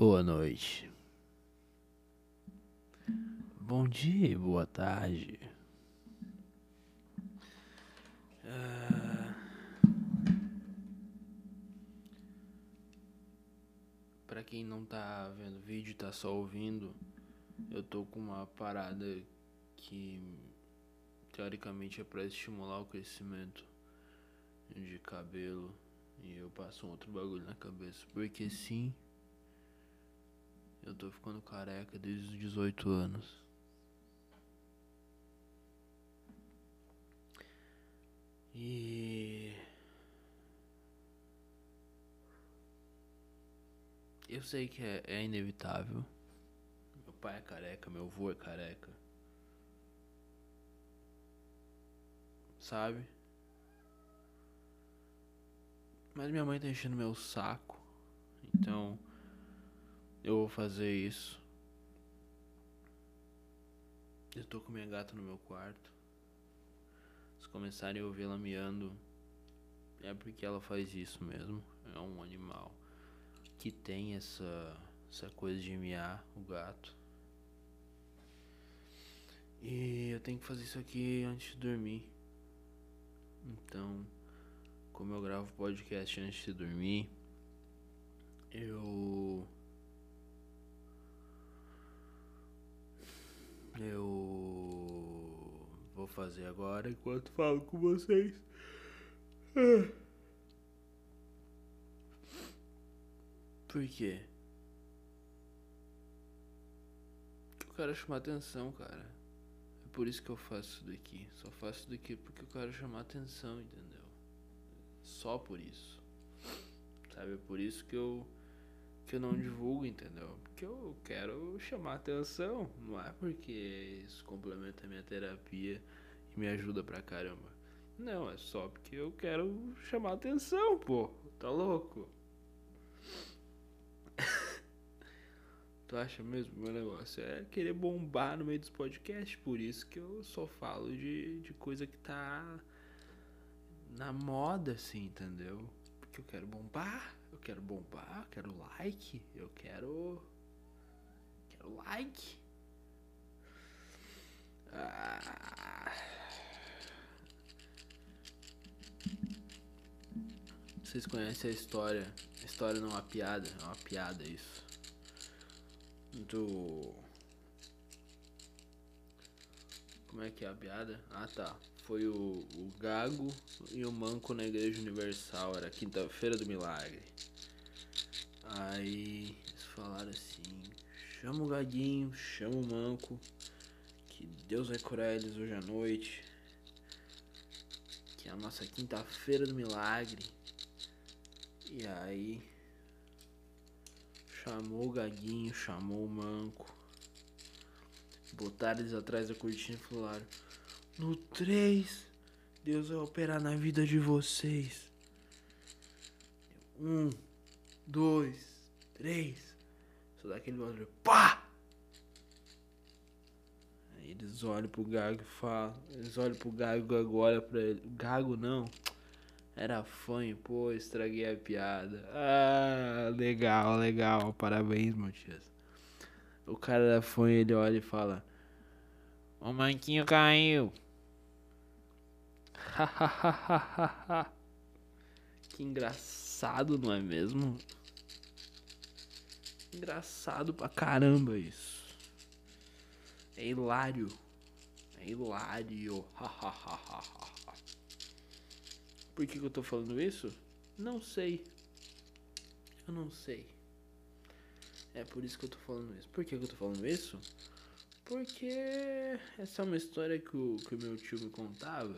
Boa noite. Bom dia e boa tarde. Ah, Pra quem não tá vendo o vídeo, tá só ouvindo, eu tô com uma parada que teoricamente é pra estimular o crescimento de cabelo e eu passo um outro bagulho na cabeça. Porque sim, eu tô ficando careca desde os 18 anos. E. Eu sei que é, é inevitável. Meu pai é careca, meu avô é careca. Sabe? Mas minha mãe tá enchendo meu saco. Então. Eu vou fazer isso. Eu tô com minha gata no meu quarto. Se começarem a ouvir ela miando, é porque ela faz isso mesmo. É um animal que tem essa, essa coisa de miar, o gato. E eu tenho que fazer isso aqui antes de dormir. Então, como eu gravo podcast antes de dormir, eu. Eu vou fazer agora enquanto falo com vocês. Por quê? Eu quero chamar atenção, cara. É por isso que eu faço isso daqui. Só faço isso daqui porque eu quero chamar atenção, entendeu? Só por isso. Sabe? É por isso que eu que eu não divulgo, entendeu? Porque eu quero chamar atenção, não é porque isso complementa a minha terapia e me ajuda pra caramba. Não, é só porque eu quero chamar atenção, pô. Tá louco? tu acha mesmo meu negócio é querer bombar no meio dos podcasts? Por isso que eu só falo de, de coisa que tá na moda, assim, entendeu? Porque eu quero bombar, quero bombar, quero like, eu quero. Quero like. Ah. Vocês conhecem a história? A história não é uma piada, é uma piada isso. Do. Como é que é a piada? Ah tá. Foi o, o Gago e o Manco na Igreja Universal, era quinta-feira do milagre. Aí eles falaram assim: chama o Gaguinho, chama o Manco, que Deus vai curar eles hoje à noite. Que é a nossa quinta-feira do milagre. E aí chamou o Gaguinho, chamou o Manco. Botaram eles atrás da cortina e falaram: No 3, Deus vai operar na vida de vocês. Um, dois, três. Só dá aquele barulho. Pá! Aí eles olham pro Gago e falam. Eles olham pro Gago olha pra ele. Gago não. Era fanho, pô, estraguei a piada. Ah, legal, legal. Parabéns, Matias. O cara era fanho, ele olha e fala: O manquinho caiu. que engraçado, não é mesmo? Engraçado pra caramba isso. É hilário. É hilário. Por que, que eu tô falando isso? Não sei. Eu não sei. É por isso que eu tô falando isso. Por que, que eu tô falando isso? Porque essa é uma história que o, que o meu tio me contava.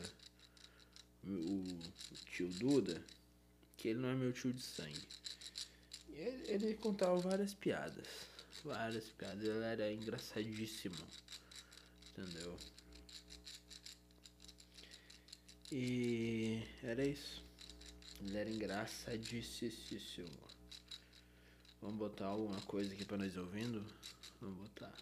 O, o tio Duda. Que ele não é meu tio de sangue. Ele, ele contava várias piadas. Várias piadas. Ele era engraçadíssimo. Entendeu? E era isso. Ele era engraçadíssimo. Vamos botar alguma coisa aqui pra nós ouvindo? Vamos botar.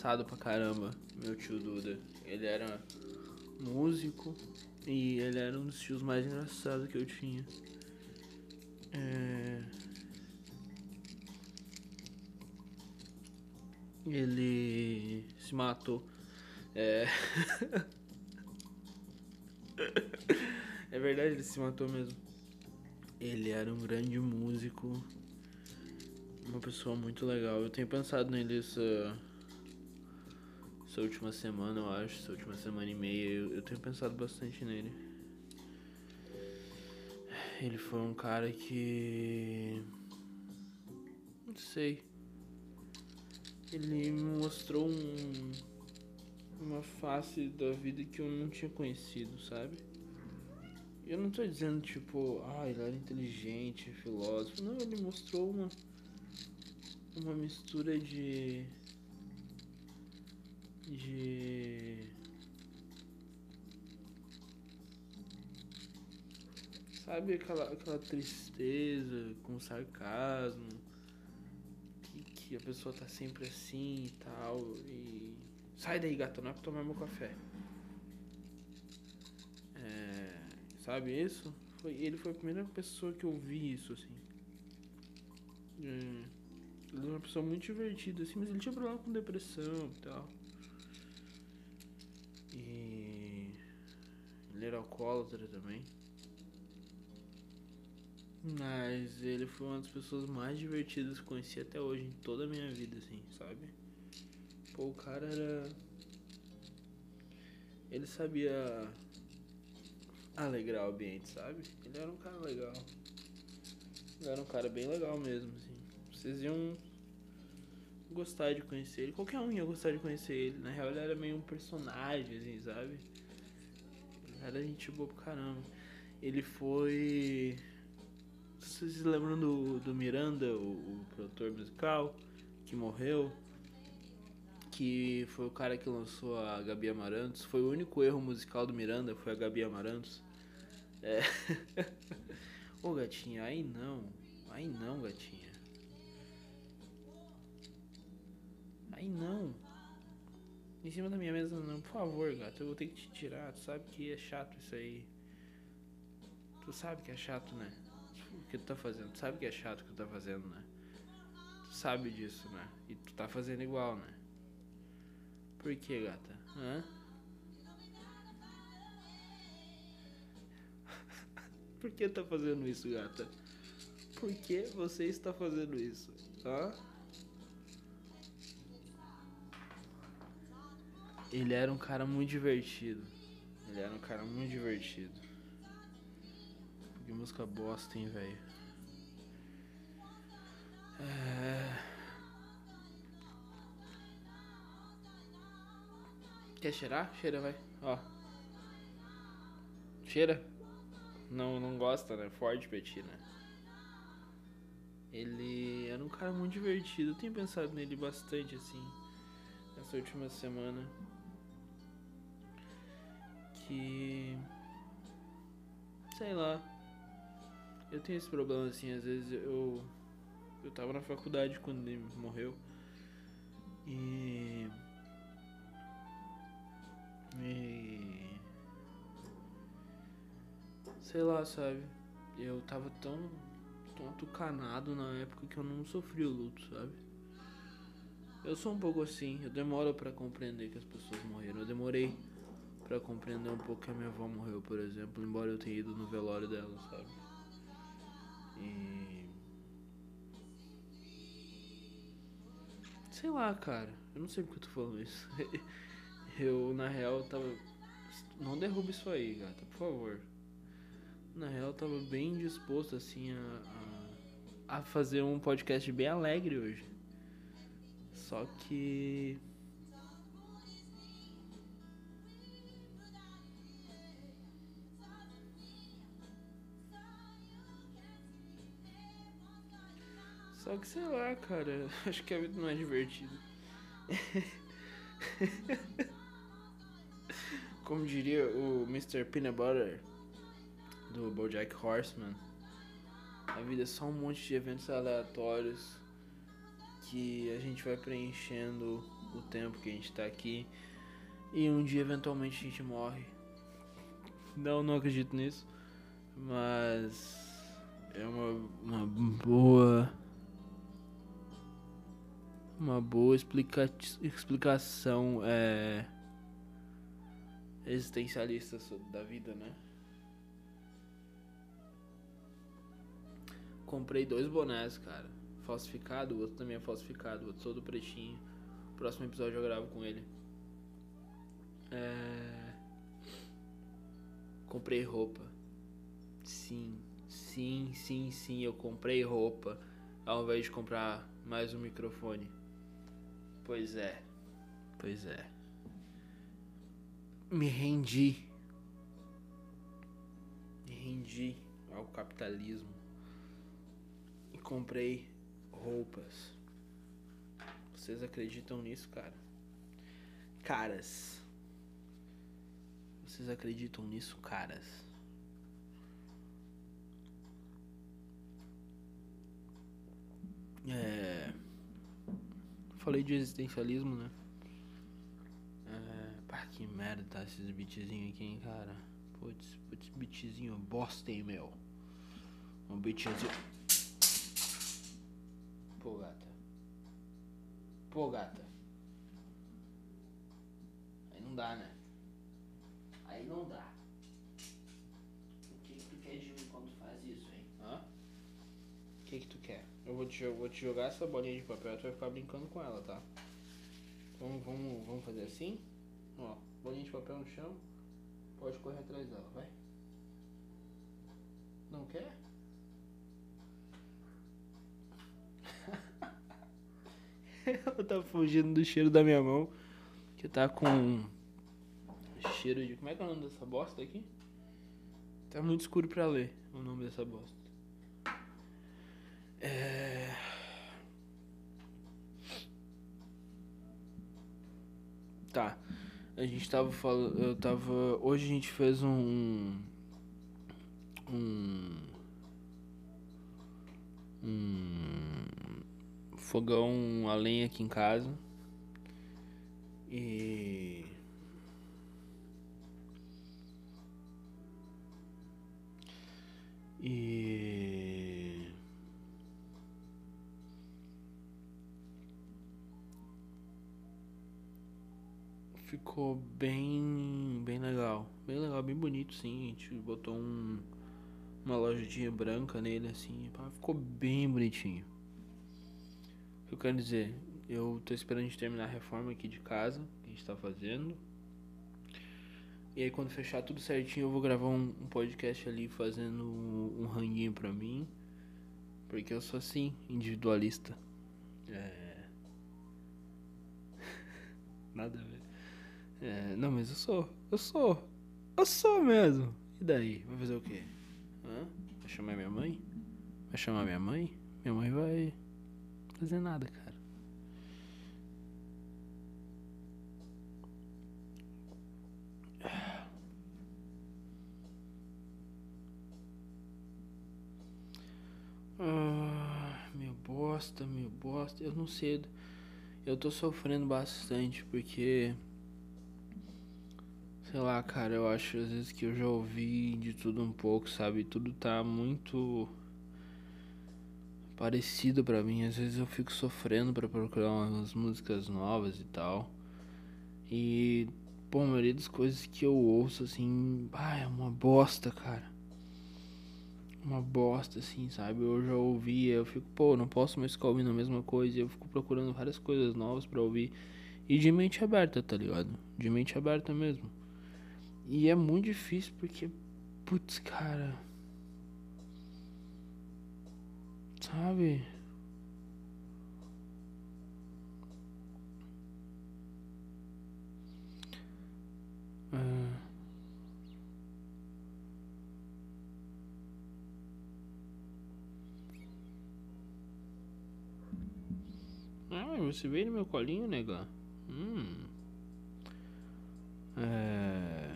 Engraçado pra caramba, meu tio Duda. Ele era músico e ele era um dos tios mais engraçados que eu tinha. É... Ele se matou. É. é verdade, ele se matou mesmo. Ele era um grande músico. Uma pessoa muito legal. Eu tenho pensado nele essa. Essa última semana, eu acho. Essa última semana e meia. Eu, eu tenho pensado bastante nele. Ele foi um cara que. Não sei. Ele me mostrou um, uma face da vida que eu não tinha conhecido, sabe? Eu não tô dizendo tipo, ah, ele era inteligente, filósofo. Não, ele mostrou uma uma mistura de de sabe aquela aquela tristeza com sarcasmo? Que, que a pessoa tá sempre assim e tal e sai daí gato não é pra tomar meu café. É, sabe isso? Foi ele foi a primeira pessoa que eu vi isso assim. É, ele era uma pessoa muito divertida, assim, mas ele tinha problema com depressão e tal. Ele era alcoólatra também. Mas ele foi uma das pessoas mais divertidas que conheci até hoje, em toda a minha vida, assim, sabe? Pô, o cara era. Ele sabia alegrar o ambiente, sabe? Ele era um cara legal. Ele era um cara bem legal mesmo, assim. Vocês iam gostar de conhecer ele. Qualquer um ia gostar de conhecer ele. Na real, ele era meio um personagem, assim, sabe? Era gente boa pra caramba. Ele foi. Vocês se lembram do, do Miranda, o, o produtor musical, que morreu? Que foi o cara que lançou a Gabi Amarantos. Foi o único erro musical do Miranda, foi a Gabi Amarantos. É. Ô gatinha, aí não. Aí não, gatinha. Aí não. Em cima da minha mesa não. Por favor, gato, eu vou ter que te tirar. Tu sabe que é chato isso aí. Tu sabe que é chato, né? O que tu tá fazendo? Tu sabe que é chato o que tu tá fazendo, né? Tu sabe disso, né? E tu tá fazendo igual, né? Por que, gata? Hã? Por que tá fazendo isso, gata? Por que você está fazendo isso? Hã? Ele era um cara muito divertido. Ele era um cara muito divertido. Que música bosta, hein, velho. É... Quer cheirar? Cheira, vai. Ó. Cheira? Não, não gosta, né? Forte Petit, né? Ele era um cara muito divertido. Eu tenho pensado nele bastante, assim, essa última semana que. Sei lá. Eu tenho esse problema assim, às vezes eu. Eu tava na faculdade quando ele morreu. E. E. Sei lá, sabe? Eu tava tão. tão atucanado na época que eu não sofri o luto, sabe? Eu sou um pouco assim, eu demoro para compreender que as pessoas morreram. Eu demorei para compreender um pouco que a minha avó morreu, por exemplo, embora eu tenha ido no velório dela, sabe? E. Sei lá, cara. Eu não sei porque eu tô falando isso. eu, na real, tava. Não derruba isso aí, gata, por favor. Na real, eu tava bem disposto, assim, a, a, a fazer um podcast bem alegre hoje. Só que Só que sei lá, cara, acho que a vida não é divertida. Como diria o Mr. Peanut Butter do Bojack Horseman, a vida é só um monte de eventos aleatórios que a gente vai preenchendo o tempo que a gente tá aqui. E um dia eventualmente a gente morre. Não, não acredito nisso. Mas é uma, uma boa. Uma boa explica, explicação é, existencialista da vida, né? Comprei dois bonés, cara. Falsificado, o outro também é falsificado, o outro todo pretinho. Próximo episódio eu gravo com ele. É... Comprei roupa. Sim, sim, sim, sim, eu comprei roupa ao invés de comprar mais um microfone. Pois é. Pois é. Me rendi. Me rendi ao capitalismo. E comprei roupas. Vocês acreditam nisso, cara? Caras. Vocês acreditam nisso, caras? É. Falei de existencialismo, né? É. Pá, que merda tá esses beatzinhos aqui, hein, cara? Putz, putz, beatzinho bosta, hein, meu? Um beatzinho. Pô, gata. Pô, gata. Aí não dá, né? Aí não dá. Vou te, vou te jogar essa bolinha de papel, tu vai ficar brincando com ela, tá? Vamos, vamos, vamos fazer assim? Ó, bolinha de papel no chão. Pode correr atrás dela, vai. Não quer? Ela tá fugindo do cheiro da minha mão. Que tá com cheiro de. Como é que é o nome dessa bosta aqui? Tá muito escuro pra ler o nome dessa bosta. É. Tá. A gente tava falando. Eu tava. Hoje a gente fez um. Um. Um. Fogão a lenha aqui em casa. E. E. bonito sim. A gente botou um. Uma lojinha branca nele assim. pá, Ficou bem bonitinho. O que eu quero dizer? Eu tô esperando gente terminar a reforma aqui de casa. Que a gente tá fazendo. E aí quando fechar tudo certinho eu vou gravar um, um podcast ali fazendo um, um ranguinho pra mim. Porque eu sou assim, individualista. É. Nada a ver. É, não, mas eu sou. Eu sou. Eu sou mesmo. E daí? Vai fazer o quê? Hã? Vai chamar minha mãe? Vai chamar minha mãe? Minha mãe vai fazer nada, cara. Ah, meu bosta, meu bosta. Eu não sei. Eu tô sofrendo bastante porque. Sei lá, cara, eu acho às vezes que eu já ouvi de tudo um pouco, sabe? Tudo tá muito parecido pra mim. Às vezes eu fico sofrendo pra procurar umas músicas novas e tal. E, pô, a maioria das coisas que eu ouço, assim, ah, é uma bosta, cara. Uma bosta, assim, sabe? Eu já ouvi, eu fico, pô, não posso mais ficar ouvindo a mesma coisa. Eu fico procurando várias coisas novas pra ouvir. E de mente aberta, tá ligado? De mente aberta mesmo. E é muito difícil porque, putz, cara. Sabe? É. Ah, você veio no meu colinho, nega? Hum. É.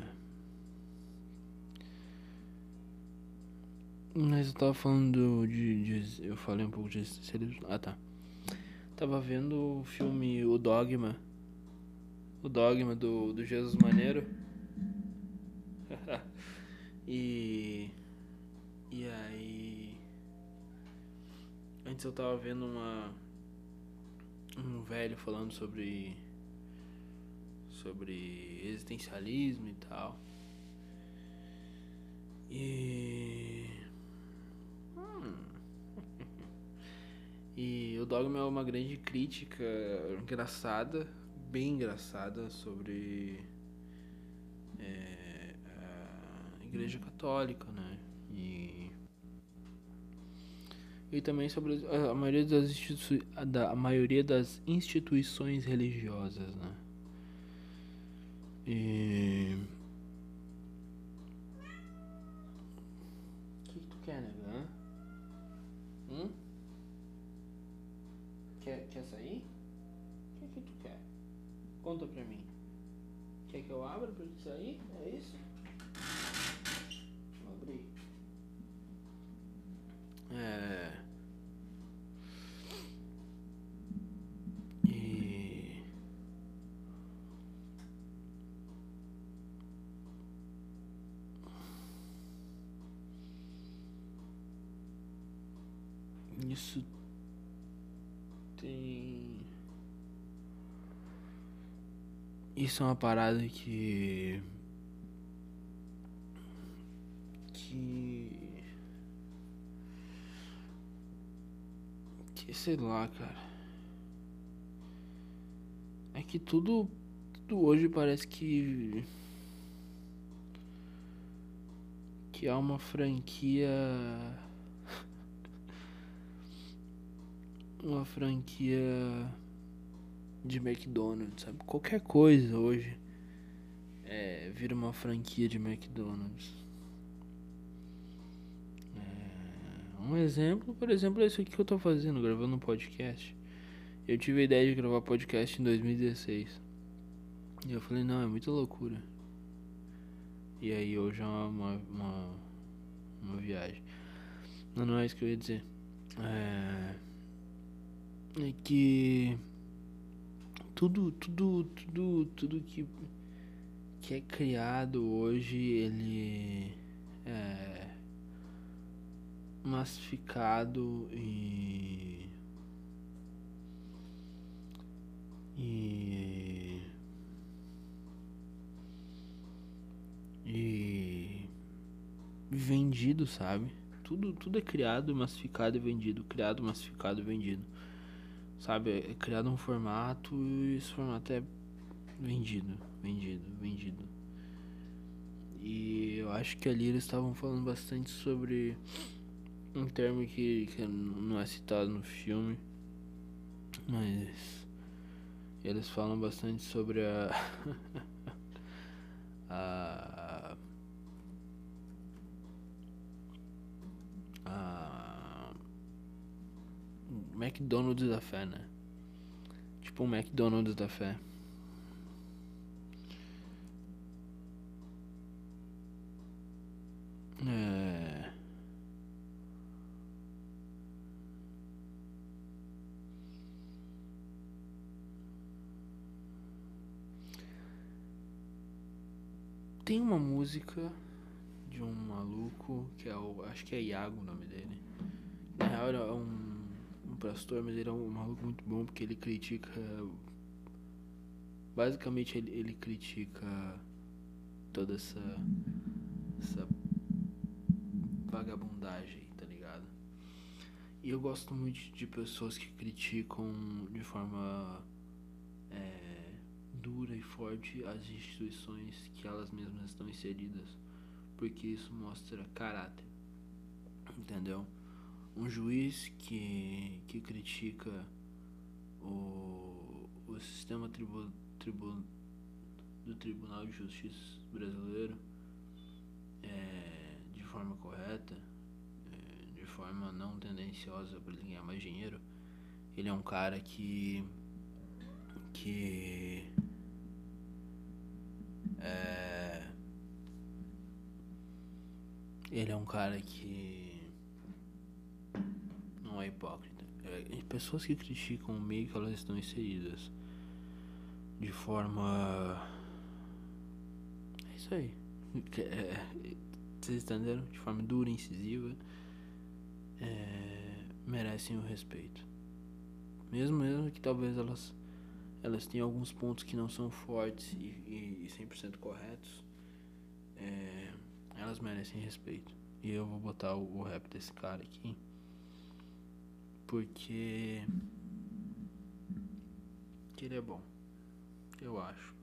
Mas eu tava falando de, de- Eu falei um pouco de existencialismo. Ah, tá. Tava vendo o filme O Dogma o dogma do, do Jesus Maneiro. e. E aí. Antes eu tava vendo uma. Um velho falando sobre. Sobre existencialismo e tal. E. Hum. E o Dogma é uma grande crítica engraçada, bem engraçada, sobre é, a Igreja Católica, né? E, e também sobre a, maioria das da, a maioria das instituições religiosas, né? E o que tu quer, né? Hum? Quer, quer sair? O que, que tu quer? Conta pra mim. Quer que eu abra pra tu sair? É isso? Vou abrir. É. E. Isso tem. Isso é uma parada que. Que. Que sei lá, cara. É que tudo. Tudo hoje parece que. Que há uma franquia. Uma franquia de McDonald's, sabe? Qualquer coisa hoje é, vira uma franquia de McDonald's. É, um exemplo, por exemplo, é isso aqui que eu tô fazendo, gravando um podcast. Eu tive a ideia de gravar podcast em 2016. E eu falei, não, é muita loucura. E aí hoje é uma, uma, uma viagem. Não, não é isso que eu ia dizer. É é que tudo, tudo, tudo, tudo que, que é criado hoje, ele é massificado e e e vendido, sabe? Tudo, tudo é criado, massificado e vendido, criado, massificado e vendido. Sabe, é criado um formato e esse formato é vendido, vendido, vendido. E eu acho que ali eles estavam falando bastante sobre um termo que, que não é citado no filme, mas eles falam bastante sobre a. a. a McDonald's da fé, né? Tipo um McDonald's da fé. É. Tem uma música de um maluco que é o. Acho que é Iago o nome dele. Na real é um um pastor, mas ele é um maluco muito bom porque ele critica. Basicamente, ele, ele critica toda essa. essa vagabundagem, tá ligado? E eu gosto muito de pessoas que criticam de forma é, dura e forte as instituições que elas mesmas estão inseridas, porque isso mostra caráter, entendeu? Um juiz que, que critica o, o sistema tribu, tribu, do Tribunal de Justiça brasileiro é, de forma correta, é, de forma não tendenciosa para ele ganhar mais dinheiro, ele é um cara que que é, ele é um cara que não é hipócrita. É, pessoas que criticam o meio que elas estão inseridas. de forma. É isso aí. É, vocês entenderam? De forma dura, incisiva. É, merecem o respeito. Mesmo, mesmo que talvez elas elas tenham alguns pontos que não são fortes e, e 100% corretos, é, elas merecem respeito. E eu vou botar o, o rap desse cara aqui, porque que ele é bom, eu acho.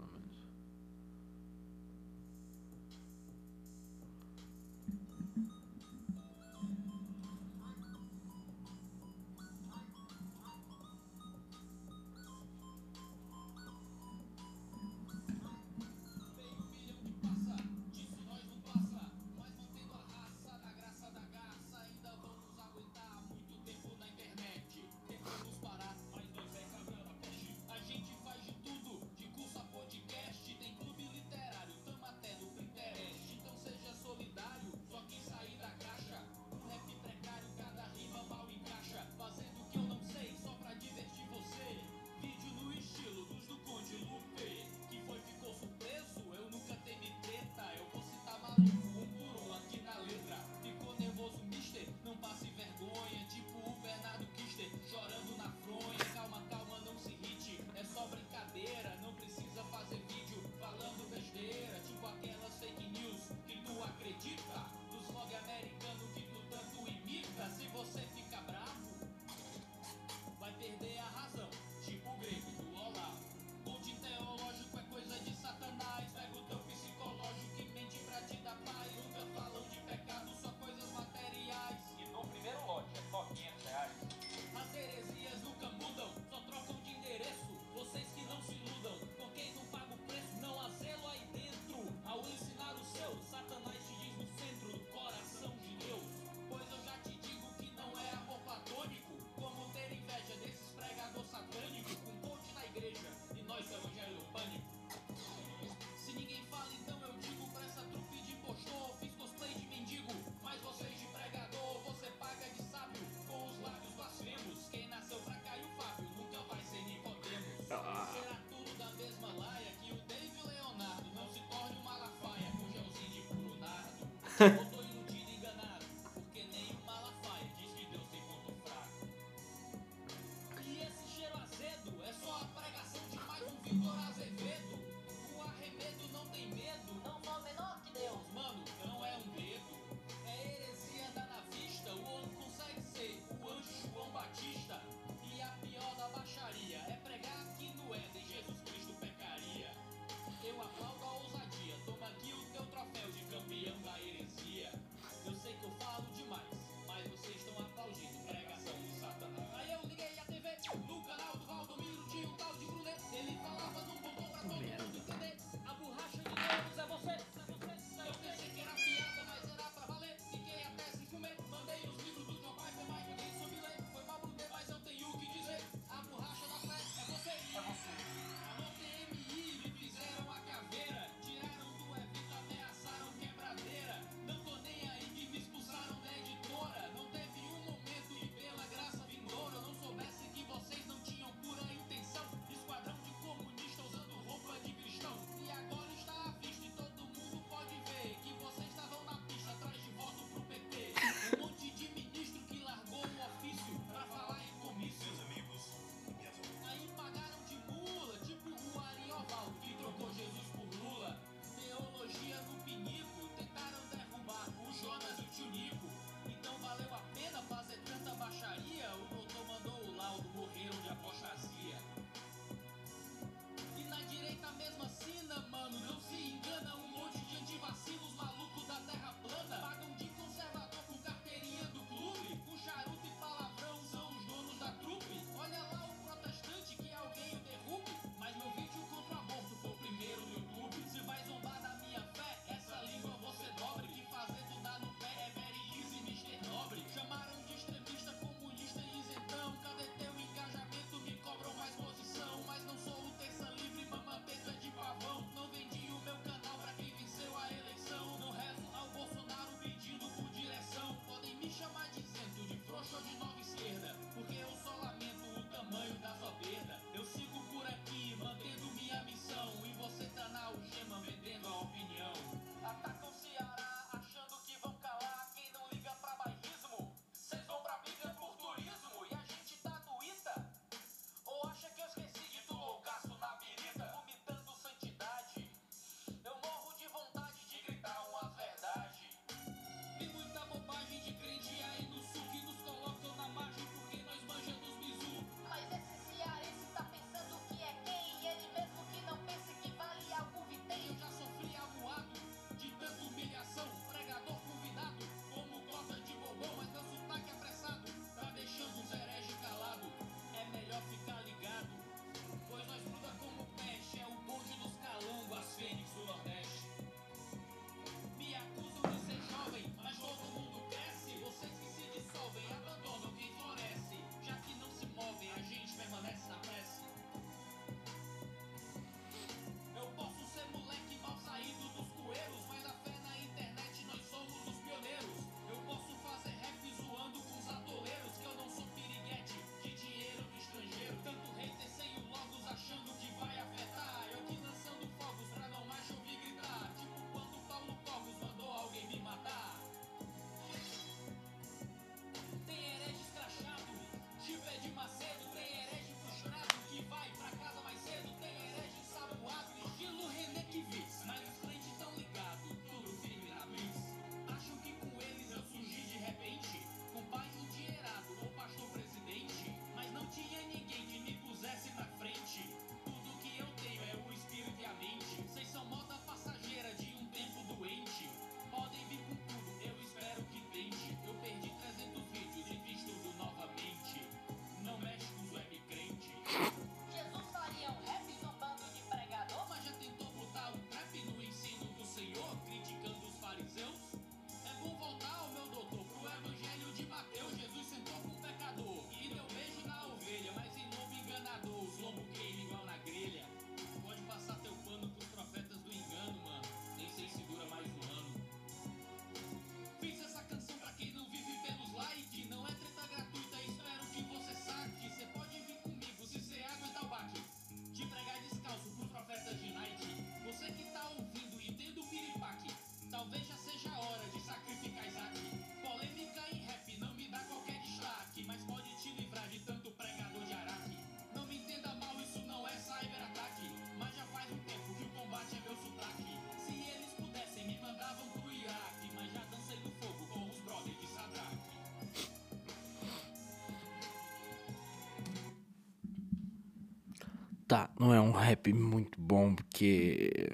Tá, não é um rap muito bom porque.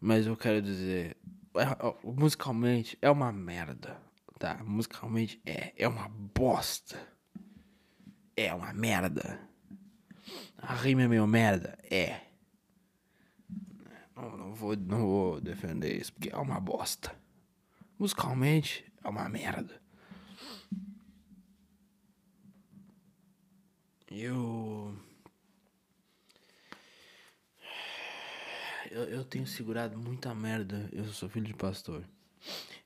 Mas eu quero dizer. é- musicalmente é uma merda. Tá? Musicalmente é. É uma bosta. É uma merda. A rima é meio merda? É. Não, não, vou, não vou defender isso porque é uma bosta. Musicalmente é uma merda. Eu. Eu, eu tenho segurado muita merda. Eu sou filho de pastor.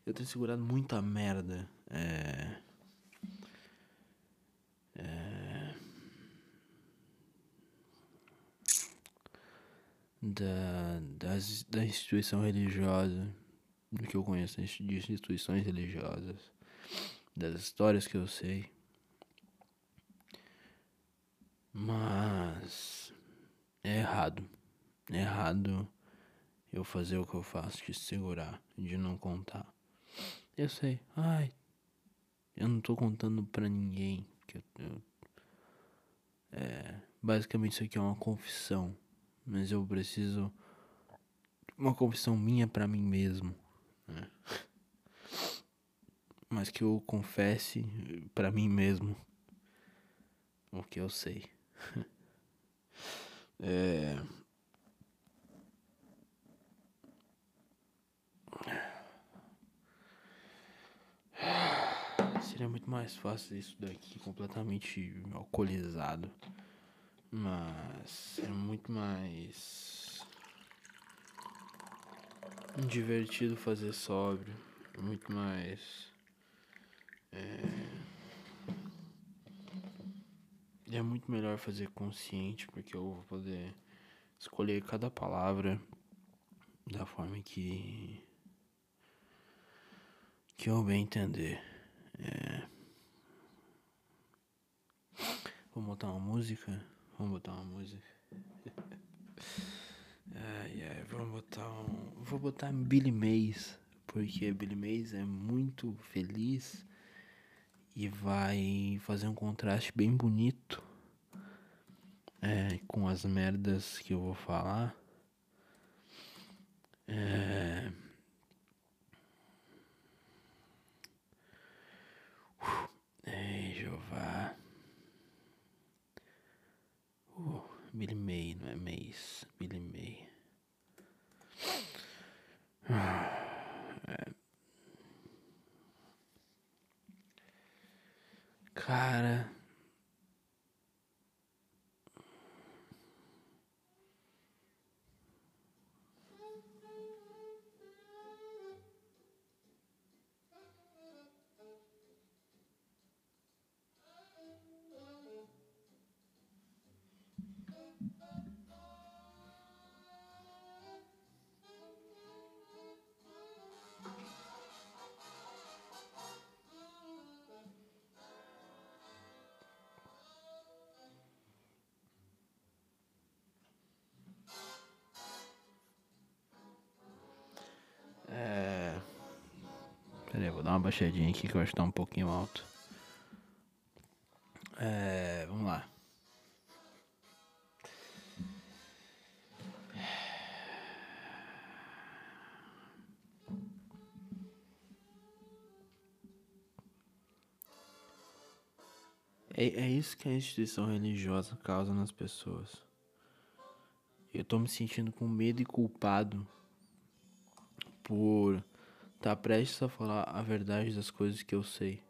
Eu tenho segurado muita merda. É. É. Da, das, da instituição religiosa. Do que eu conheço de instituições religiosas. Das histórias que eu sei. Mas. É errado. É errado eu fazer o que eu faço, de segurar, de não contar. Eu sei, ai, eu não tô contando pra ninguém. Que eu, eu- é, basicamente isso aqui é uma confissão, mas eu preciso uma confissão minha pra mim mesmo, né? Mas que eu confesse pra mim mesmo o que eu sei. é, Seria muito mais fácil isso daqui completamente alcoolizado. Mas é muito mais divertido fazer sóbrio. Muito mais. É... é muito melhor fazer consciente, porque eu vou poder escolher cada palavra da forma que. Que eu bem entender. É... Vamos botar uma música? Vamos botar uma música. ai, ai, vamos botar um. Vou botar Billy Mays. Porque Billy Mays é muito feliz e vai fazer um contraste bem bonito é, com as merdas que eu vou falar. É. Ei, Jeová. Uh, Billy May, não é Mays. Billy May. É. Cara. Baixadinha aqui que eu acho que tá um pouquinho alto. É. Vamos lá. É, é isso que a instituição religiosa causa nas pessoas. Eu tô me sentindo com medo e culpado por estar prestes a falar a verdade das coisas que eu sei.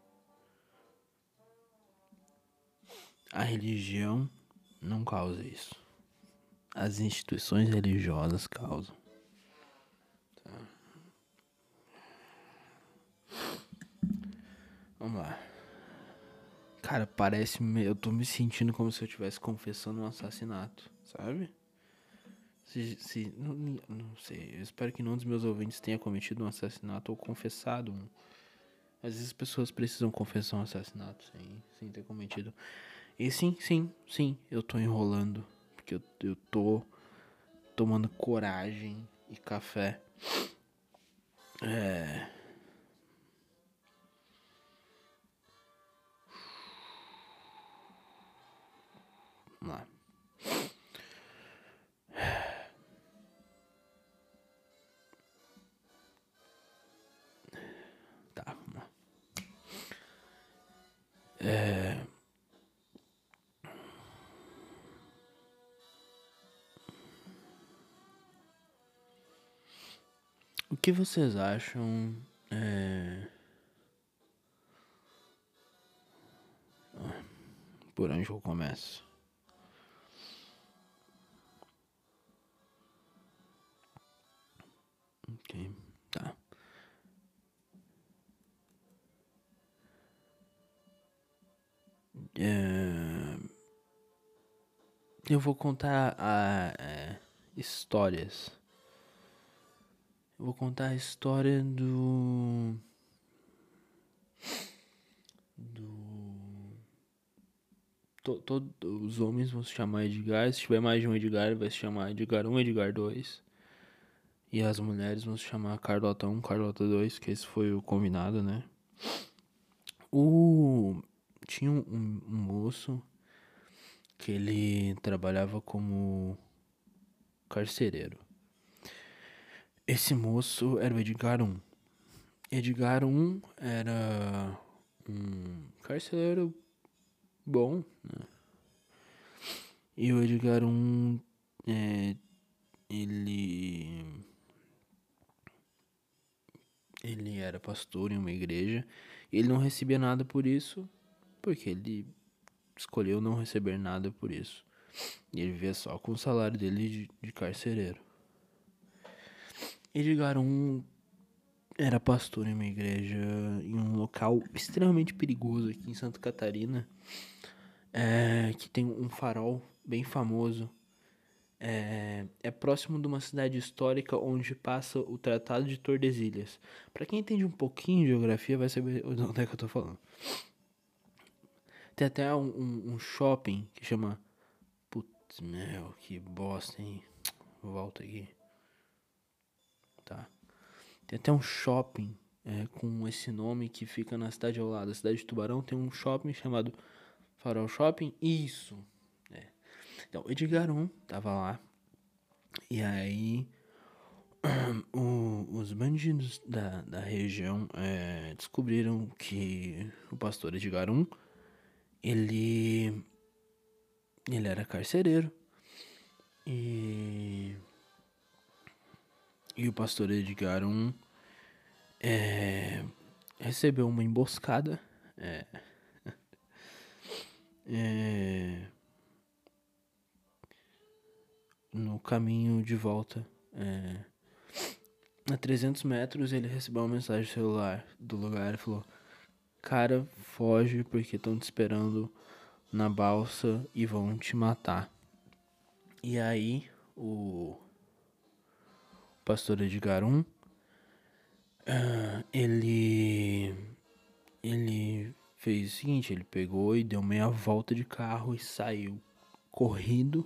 A religião não causa isso. As instituições religiosas causam. Tá. Vamos lá. Cara, parece. Eu tô me sentindo como se eu estivesse confessando um assassinato, sabe? Se, se, não, não- sei, eu espero que nenhum dos meus ouvintes tenha cometido um assassinato ou confessado um. Às vezes as pessoas precisam confessar um assassinato sem, sem ter cometido. E sim, sim, sim, eu tô enrolando. Porque eu, eu tô tomando coragem e café. É. Vamos lá. É... O que vocês acham? É... Por onde eu começo? Ok, É... Eu vou contar a, é, histórias. Eu vou contar a história do. Do. Todos os homens vão se chamar Edgar. Se tiver mais de um Edgar, vai se chamar Edgar 1, Edgar 2. E as mulheres vão se chamar Carlota 1, Carlota 2, que esse foi o combinado, né? O tinha um, um moço que ele trabalhava como carcereiro. Esse moço era o Edgar 1. Edgar 1 era um carcereiro bom, né? E o Edgar 1, é, ele ele era pastor em uma igreja ele não recebia nada por isso, porque ele escolheu não receber nada por isso. E ele vivia só com o salário dele de, de carcereiro. Edgar um era pastor em uma igreja em um local extremamente perigoso aqui em Santa Catarina, é, que tem um farol bem famoso é, é, próximo de uma cidade histórica onde passa o Tratado de Tordesilhas. Para quem entende um pouquinho de geografia, vai saber onde é que eu tô falando. Tem até um, um, shopping que chama. Putz, meu, que bosta, hein? Volta aqui. Tá. Tem até um shopping é, com esse nome que fica na cidade ao lado. A cidade de Tubarão tem um shopping chamado Farol Shopping. Isso, então, Edgar 1 tava lá. E aí, o, os bandidos da, da região é, descobriram que o pastor Edgar 1 ele, ele era carcereiro. E, e o pastor Edgar 1 é, recebeu uma emboscada. É, é, no caminho de volta. É, a 300 metros ele recebeu uma mensagem celular do lugar e falou: Cara, foge porque estão te esperando na balsa e vão te matar. E aí o pastor Edgar 1 uh, ele ele fez o seguinte, ele pegou e deu meia volta de carro e saiu correndo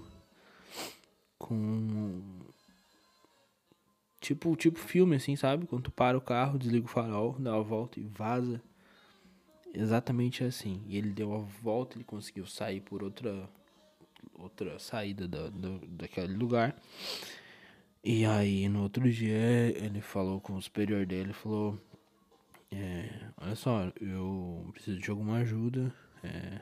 com tipo tipo filme assim, sabe? Quando tu para o carro, desliga o farol, dá a volta e vaza. Exatamente assim. E ele deu a volta, ele conseguiu sair por outra outra saída da, da, daquele lugar. E aí no outro dia ele falou com o superior dele, falou é, olha só, eu preciso de alguma ajuda. É,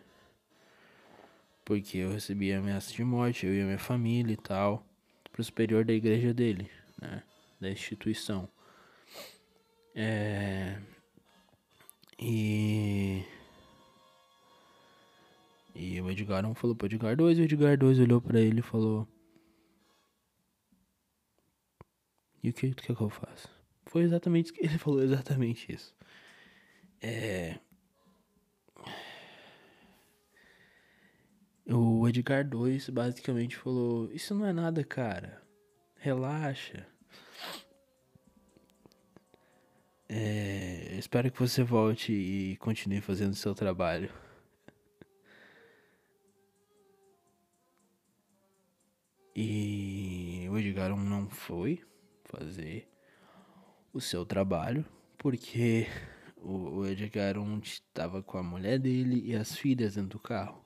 porque eu recebi ameaça de morte, eu e a minha família e tal, pro superior da igreja dele, né? Da instituição. É... E. E o Edgar não falou pro Edgar 2, e o Edgar 2 olhou pra ele e falou: E o que tu quer que eu faça? Foi exatamente isso que ele falou, exatamente isso. É. O Edgar 2 basicamente falou: Isso não é nada, cara. Relaxa. É, espero que você volte e continue fazendo seu trabalho. E o Edgar não foi fazer o seu trabalho porque o Edgar estava com a mulher dele e as filhas dentro do carro.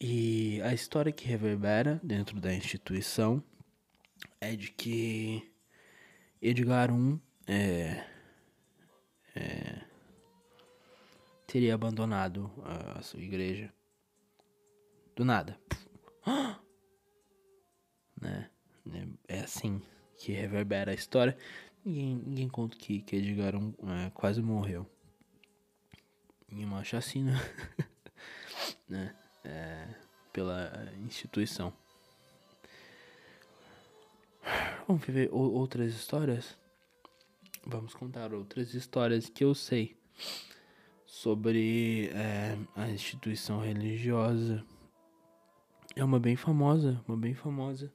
E a história que reverbera dentro da instituição é de que Edgar I é, é, teria abandonado a, a sua igreja. Do nada. né? É assim que reverbera a história. Ninguém, ninguém conta que, que Edgar é, quase morreu em uma chacina, né? É, pela instituição. Vamos ver outras histórias? Vamos contar outras histórias que eu sei sobre é, a instituição religiosa. É uma bem famosa, uma bem famosa.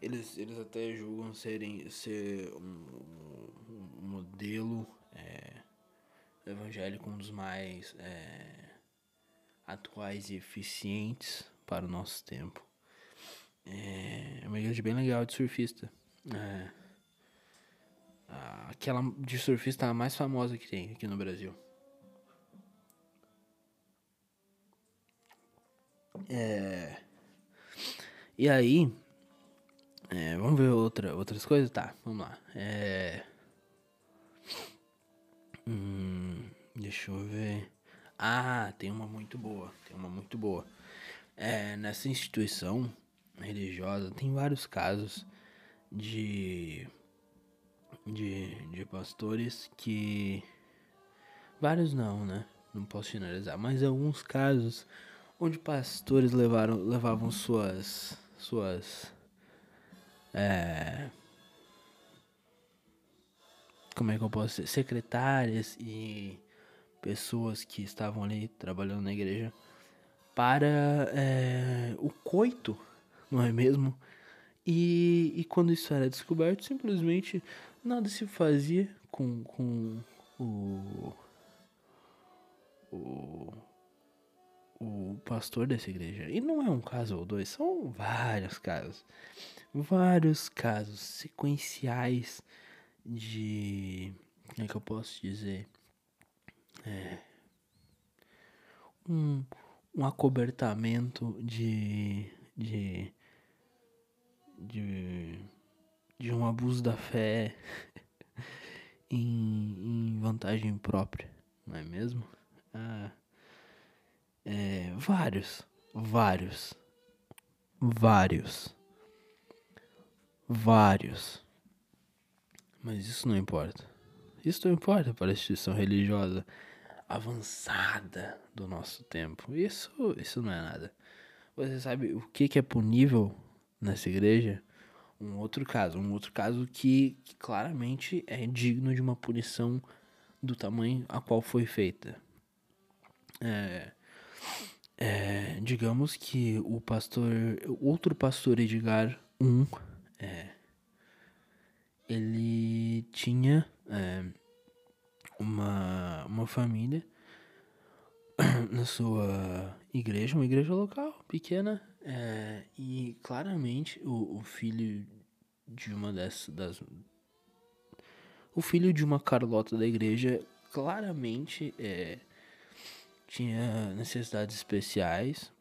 Eles, eles até julgam serem ser um, um modelo é, evangélico, um dos mais é, atuais e eficientes para o nosso tempo. É uma igreja bem legal de surfista. É, aquela de surfista a mais famosa que tem aqui no Brasil. É. E aí. É, vamos ver outra, outras coisas? Tá, vamos lá. É. Hum, deixa eu ver. Ah, tem uma muito boa. Tem uma muito boa. É, nessa instituição religiosa tem vários casos de de, de pastores que. Vários não, né? Não posso finalizar, mas alguns casos onde pastores levaram, levavam suas. suas. É, como é que eu posso dizer? Secretárias e pessoas que estavam ali trabalhando na igreja para é, o coito, não é mesmo? E, e quando isso era descoberto, simplesmente nada se fazia com, com o, o, o pastor dessa igreja. E não é um caso ou dois, são vários casos. Vários casos sequenciais de. Como é que eu posso dizer? É, um, um acobertamento de. de. de de um abuso da fé em, em, vantagem própria, não é mesmo? Ah, é, vários, vários, vários, vários. Mas isso não importa. Isso não importa para a instituição religiosa avançada do nosso tempo. Isso, isso não é nada. Você sabe o que, que é punível nessa igreja? Um outro caso, um outro caso que, que claramente é digno de uma punição do tamanho a qual foi feita. É, é, digamos que o pastor, outro pastor Edgar I, é, ele tinha é, uma, uma família na sua igreja, uma igreja local, pequena, é, e claramente o, o, filho de uma dessas. Das, o filho de uma Carlota da igreja claramente é, tinha necessidades especiais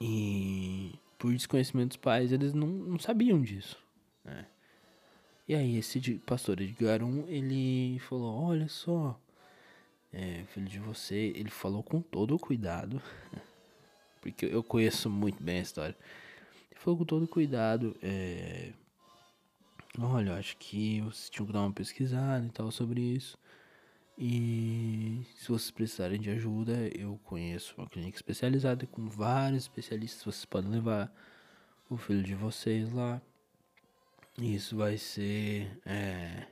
e por desconhecimento dos pais eles não, não sabiam disso. Né? E aí esse pastor Edgar I, ele falou, olha só, é, filho de você, ele falou com todo o cuidado. porque eu conheço muito bem a história. Ele falou com todo cuidado, é, olha, acho que vocês tinham que dar uma pesquisada e tal sobre isso. E se vocês precisarem de ajuda, eu conheço uma clínica especializada com vários especialistas. Vocês podem levar o filho de vocês lá. Isso vai ser é,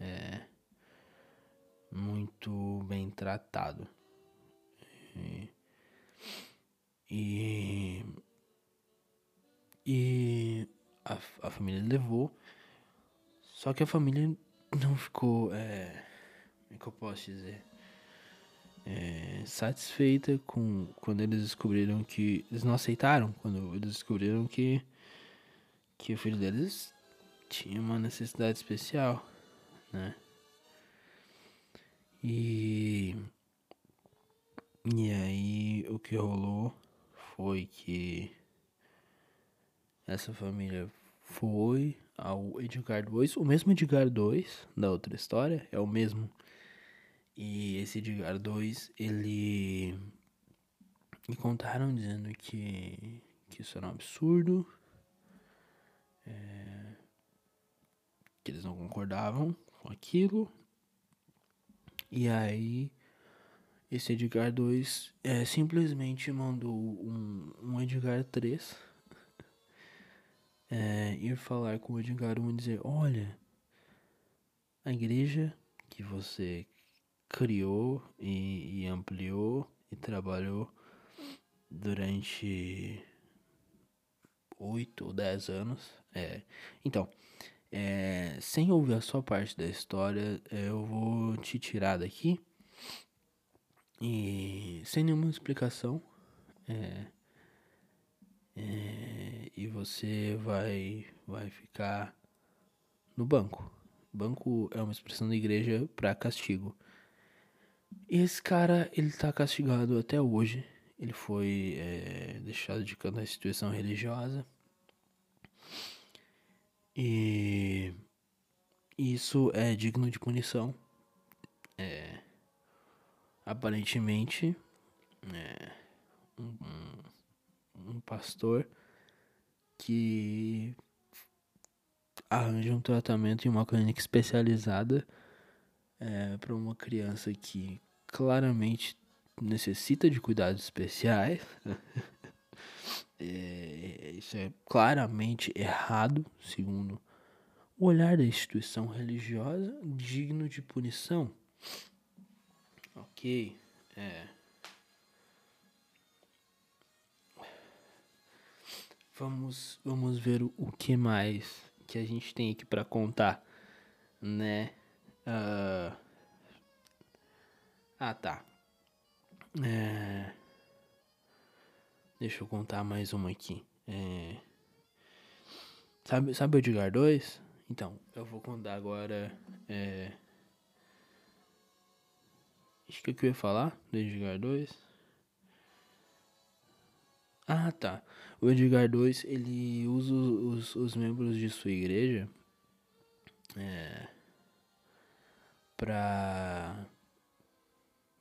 é, muito bem tratado. E, e, e a, a família levou. Só que a família não ficou. É, como é que eu posso dizer? É, satisfeita com quando eles descobriram que. Eles não aceitaram quando eles descobriram que. Que o filho deles tinha uma necessidade especial, né? E. E aí o que rolou foi que essa família foi ao Edgar 2, o mesmo Edgar 2 da outra história, é o mesmo. E esse Edgar 2, ele. Me contaram dizendo que, que isso era um absurdo. É, que eles não concordavam com aquilo. E aí. Esse Edgar 2 é, simplesmente mandou um, um Edgar 3 é, ir falar com o Edgar 1 e dizer: Olha, a igreja que você criou e, e ampliou e trabalhou durante oito ou dez anos. É, então, é, sem ouvir a sua parte da história, eu vou te tirar daqui e sem nenhuma explicação. É, é, e você vai vai ficar no banco. Banco é uma expressão da igreja para castigo. E esse cara, ele tá castigado até hoje. Ele foi é, deixado de canto da instituição religiosa. E isso é digno de punição. É, aparentemente, é, um, um pastor que arranja um tratamento em uma clínica especializada é, para uma criança que claramente necessita de cuidados especiais. é, isso é claramente errado, segundo o olhar da instituição religiosa, digno de punição. Ok, é. Vamos, vamos ver o, que mais que a gente tem aqui para contar, né? Uh... Ah, tá. É... Deixa eu contar mais uma aqui. É... Sabe, sabe o Edgar 2? Então, eu vou contar agora. É... Acho que o que eu ia falar do Edgar 2. Ah, tá. O Edgar 2, ele usa os, os membros de sua igreja é, pra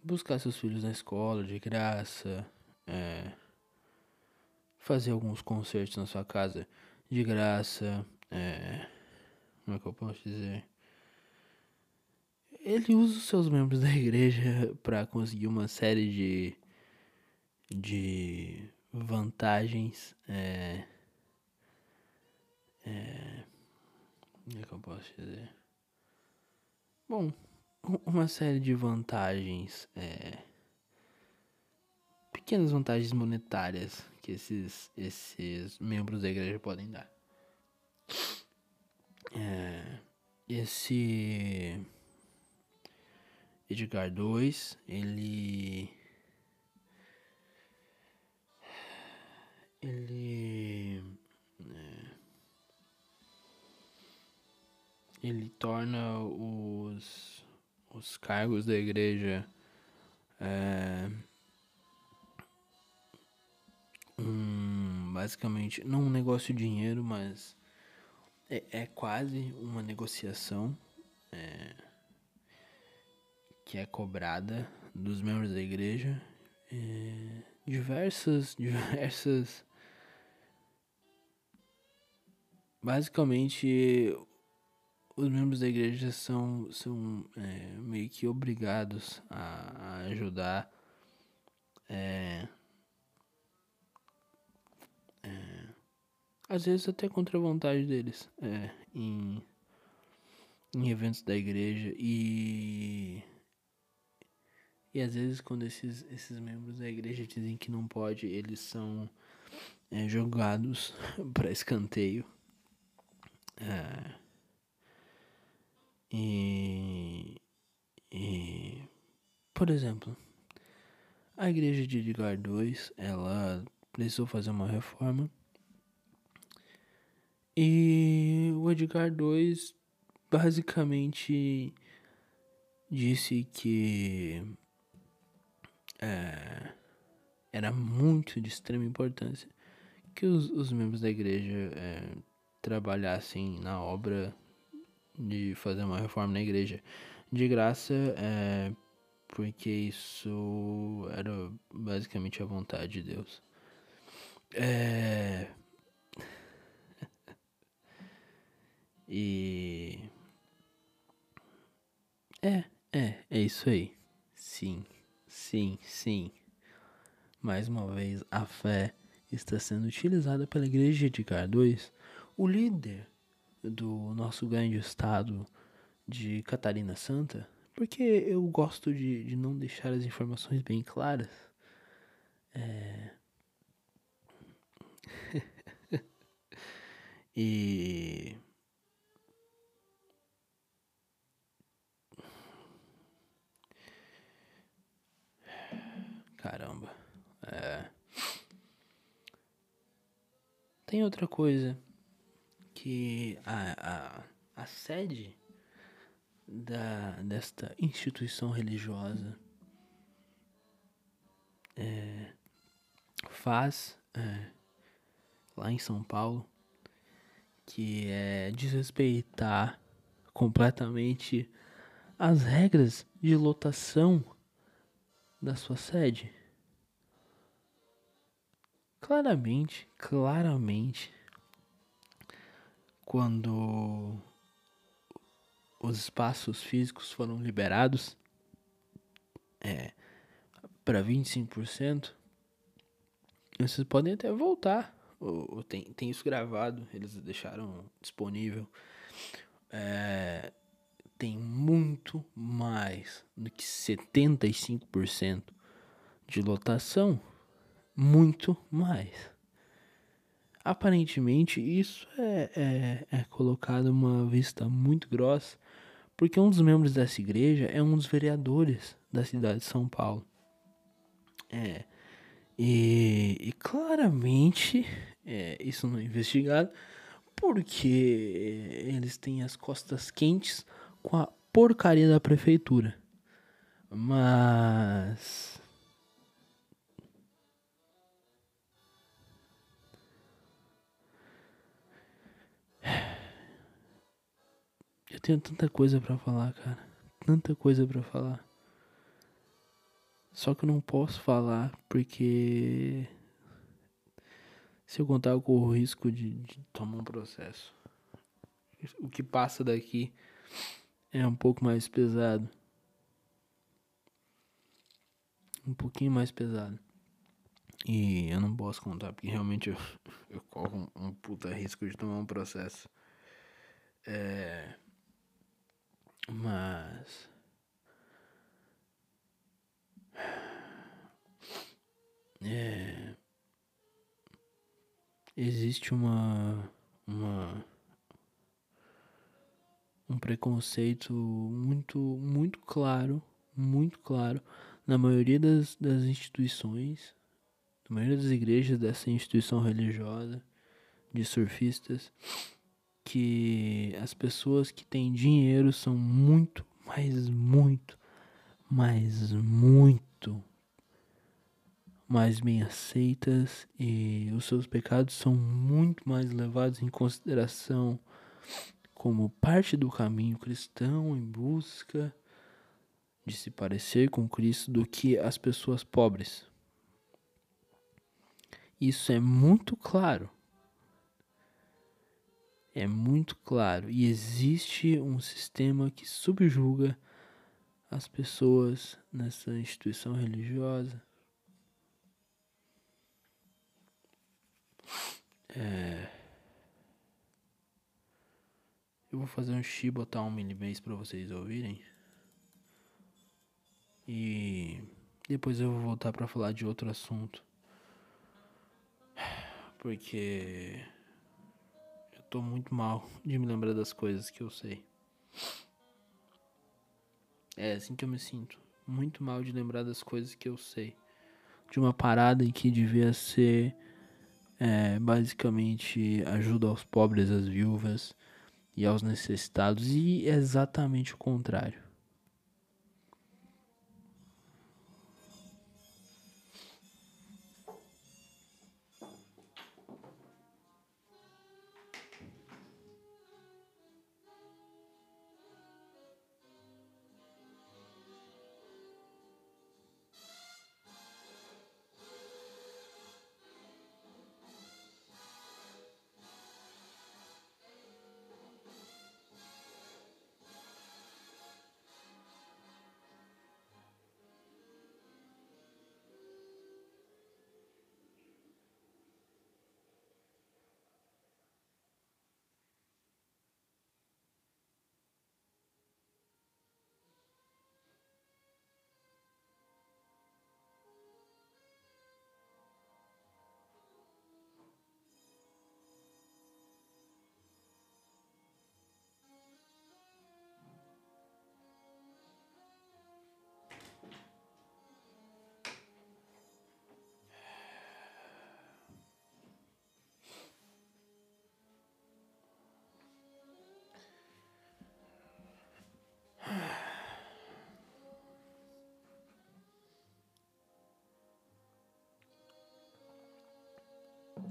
buscar seus filhos na escola de graça, é, fazer alguns concertos na sua casa de graça, é, como é que eu posso dizer? Ele usa os seus membros da igreja para conseguir uma série de de vantagens. É, é, como é que eu posso dizer? Bom, uma série de vantagens. É, pequenas vantagens monetárias que esses, esses membros da igreja podem dar. É, esse Edgar 2, ele ele é, ele torna os os cargos da igreja é, um, basicamente não um negócio de dinheiro mas é, é quase uma negociação é, que é cobrada dos membros da igreja é, diversas diversas basicamente os membros da igreja são, são é, meio que obrigados a, a ajudar é, é, às vezes até contra a vontade deles é, em, em eventos da igreja. E e às vezes quando esses, esses membros da igreja dizem que não pode eles são é, jogados para escanteio é. E, e, por exemplo, a igreja de Edgar II, ela precisou fazer uma reforma. E o Edgar II basicamente disse que é, era muito de extrema importância que os, os membros da igreja é, trabalhassem na obra de fazer uma reforma na igreja de graça, é, porque isso era basicamente a vontade de Deus. É. e. É, é, é isso aí. Sim, sim, sim. Mais uma vez, a fé está sendo utilizada pela igreja de Cardões, o líder do nosso grande estado de Catarina Santa, porque eu gosto de, de não deixar as informações bem claras. É... e. Caramba. É... Tem outra coisa que a, a, a sede da, desta instituição religiosa é, faz é, lá em São Paulo, que é desrespeitar completamente as regras de lotação da sua sede. Claramente, claramente, quando os espaços físicos foram liberados é, para 25%, vocês podem até voltar. Ou, ou tem, tem isso gravado, eles deixaram disponível. É, tem muito mais do que 75% de lotação. Muito mais. Aparentemente, isso é, é, é colocado uma vista muito grossa, porque um dos membros dessa igreja é um dos vereadores da cidade de São Paulo. É. E, e claramente é, isso não é investigado porque eles têm as costas quentes com a porcaria da prefeitura. Mas. Eu tenho tanta coisa para falar, cara. Tanta coisa para falar. Só que eu não posso falar porque se eu contar eu corro o risco de, de tomar um processo. O que passa daqui é um pouco mais pesado. Um pouquinho mais pesado. E eu não posso contar porque realmente eu, eu corro um, um puta risco de tomar um processo. É. Mas. É, existe uma, uma um preconceito muito muito claro, muito claro na maioria das, das instituições, na maioria das igrejas dessa instituição religiosa de surfistas, que as pessoas que têm dinheiro são muito, mas muito, mas muito mais bem aceitas e os seus pecados são muito mais levados em consideração como parte do caminho cristão em busca de se parecer com Cristo do que as pessoas pobres. Isso é muito claro. É muito claro. E existe um sistema que subjuga as pessoas nessa instituição religiosa É... Eu vou fazer um chi botar um milibase para vocês ouvirem. E depois eu vou voltar para falar de outro assunto. Porque tô muito mal de me lembrar das coisas que eu sei. É assim que eu me sinto. Muito mal de lembrar das coisas que eu sei. De uma parada em que devia ser é, basicamente ajuda aos pobres, às viúvas e aos necessitados, e é exatamente o contrário.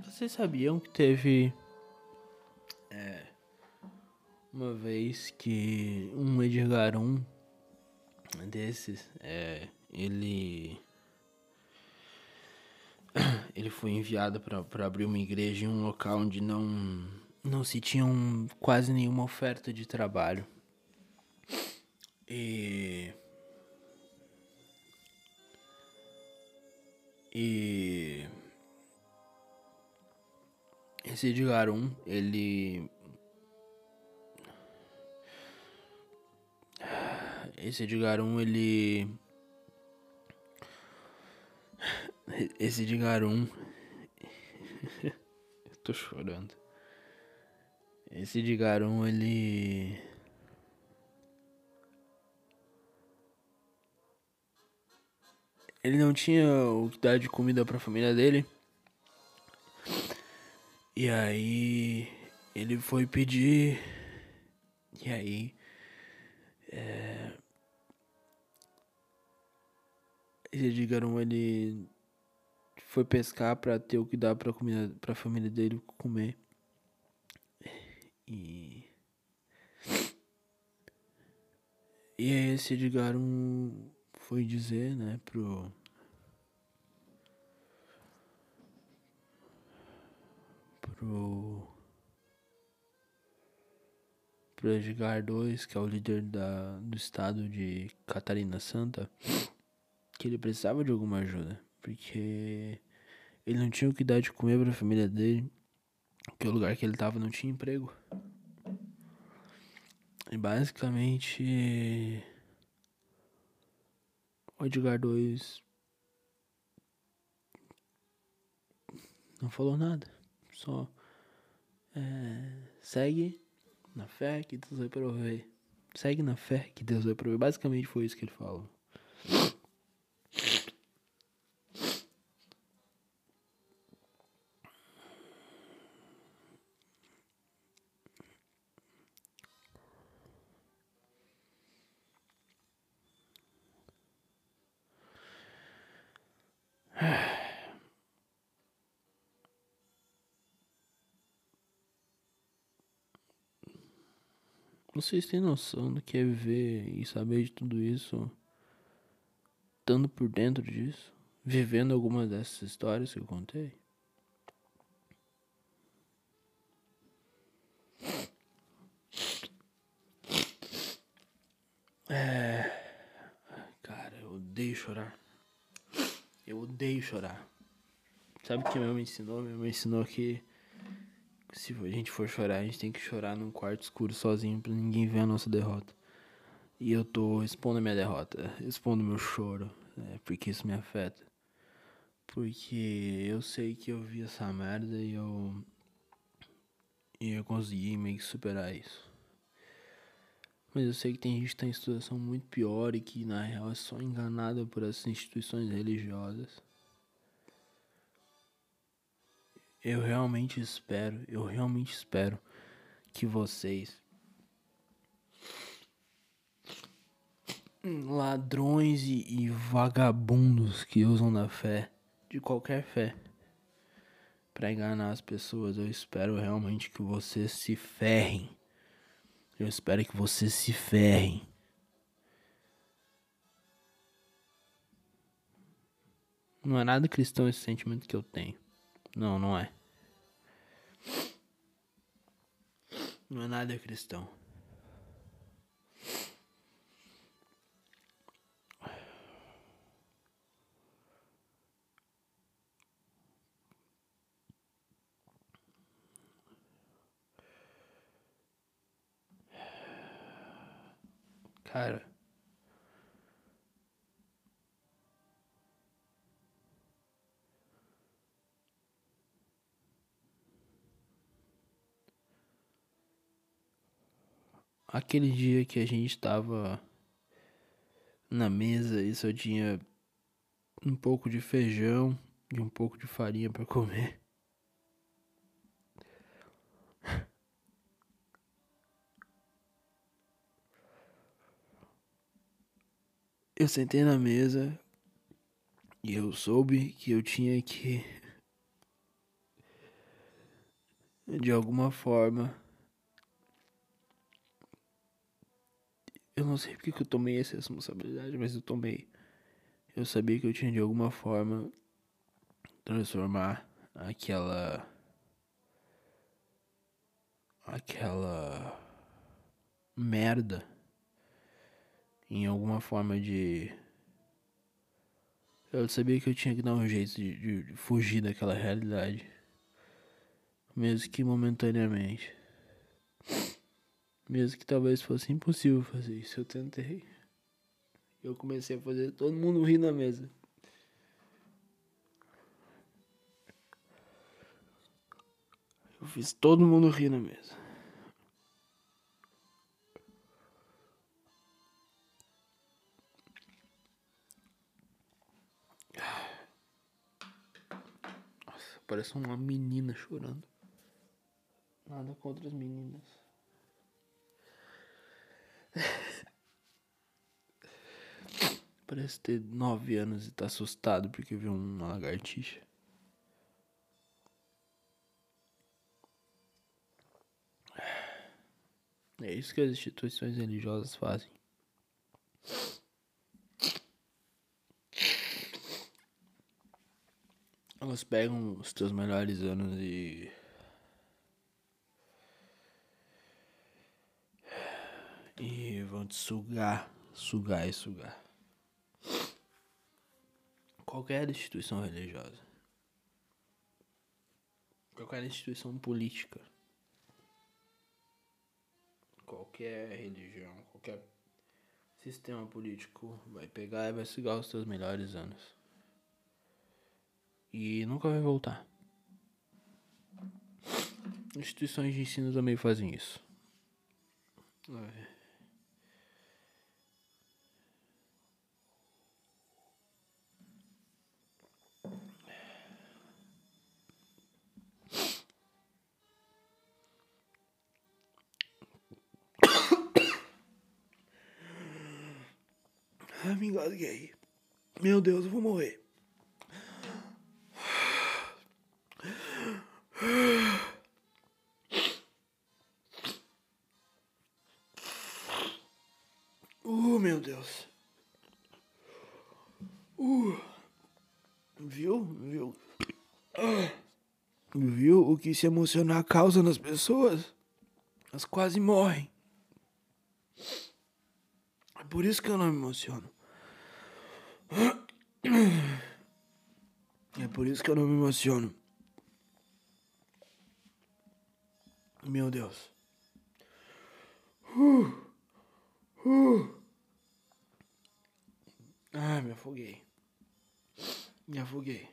Vocês sabiam que teve. É. Uma vez que um Edgar um desses, é, ele. Ele foi enviado para abrir uma igreja em um local onde não, não se tinha quase nenhuma oferta de trabalho. E. E. Edgar 1, ele. Esse Edgar 1, ele. Esse Edgar 1. Eu tô chorando. Esse Edgar 1, ele. Ele não tinha o que dar de comida pra família dele. E aí ele foi pedir. E aí. É, Edgarão ele foi pescar pra ter o que dar pra, comida, pra família dele comer. E. E aí esse Edgarão foi dizer, né, pro pro pro Edgar 2, que é o líder da, do estado de Catarina Santa, que ele precisava de alguma ajuda, porque ele não tinha o que dar de comer para a família dele, porque o lugar que ele tava não tinha emprego. E basicamente o Edgar 2 não falou nada. Só é, segue na fé que Deus vai prover. Segue na fé que Deus vai prover. Basicamente foi isso que ele falou. Vocês têm noção do que é viver e saber de tudo isso? Estando por dentro disso? Vivendo alguma dessas histórias que eu contei? É. Cara, eu odeio chorar. Eu odeio chorar. Sabe o que meu me ensinou? Meu me ensinou que se a gente for chorar, a gente tem que chorar num quarto escuro sozinho pra ninguém ver a nossa derrota. E eu tô expondo a minha derrota, expondo meu choro, né, porque isso me afeta. Porque eu sei que eu vi essa merda e eu. E eu consegui meio que superar isso. Mas eu sei que tem gente que tá em situação muito pior e que na real é só enganada por essas instituições religiosas. Eu realmente espero, eu realmente espero que vocês ladrões e, e, vagabundos que usam da fé, de qualquer fé, para enganar as pessoas, eu espero realmente que vocês se ferrem. Eu espero que vocês se ferrem. Não é nada cristão esse sentimento que eu tenho. Não, não é. Não é nada cristão. Cara. Aquele dia que a gente tava na mesa e só tinha um pouco de feijão e um pouco de farinha para comer. Eu sentei na mesa e eu soube que eu tinha que de alguma forma. Eu não sei porque que eu tomei essa responsabilidade, mas eu tomei. Eu sabia que eu tinha de alguma forma transformar aquela. aquela. merda em alguma forma de. Eu sabia que eu tinha que dar um jeito de, de fugir daquela realidade mesmo que momentaneamente. Mesmo que talvez fosse impossível fazer isso, eu tentei. Eu comecei a fazer todo mundo rir na mesa. Eu fiz todo mundo rir na mesa. Nossa, parece uma menina chorando. Nada contra as meninas. Parece ter nove anos e tá assustado porque viu uma lagartixa. É isso que as instituições religiosas fazem. Elas pegam os teus melhores anos e E vão te sugar, sugar e sugar. Qualquer instituição religiosa. Qualquer instituição política. Qualquer religião, qualquer sistema político vai pegar e vai sugar os seus melhores anos. E nunca vai voltar. Instituições de ensino também fazem isso. É. Ah, me engasguei. Meu Deus, eu vou morrer. Uh, meu Deus. Uh. Viu? Viu? Uh. Viu o que se emocionar causa nas pessoas? Elas quase morrem. É por isso que eu não me emociono. É por isso que eu não me emociono. Meu Deus. Uh, uh. Ah, me afoguei. Me afoguei.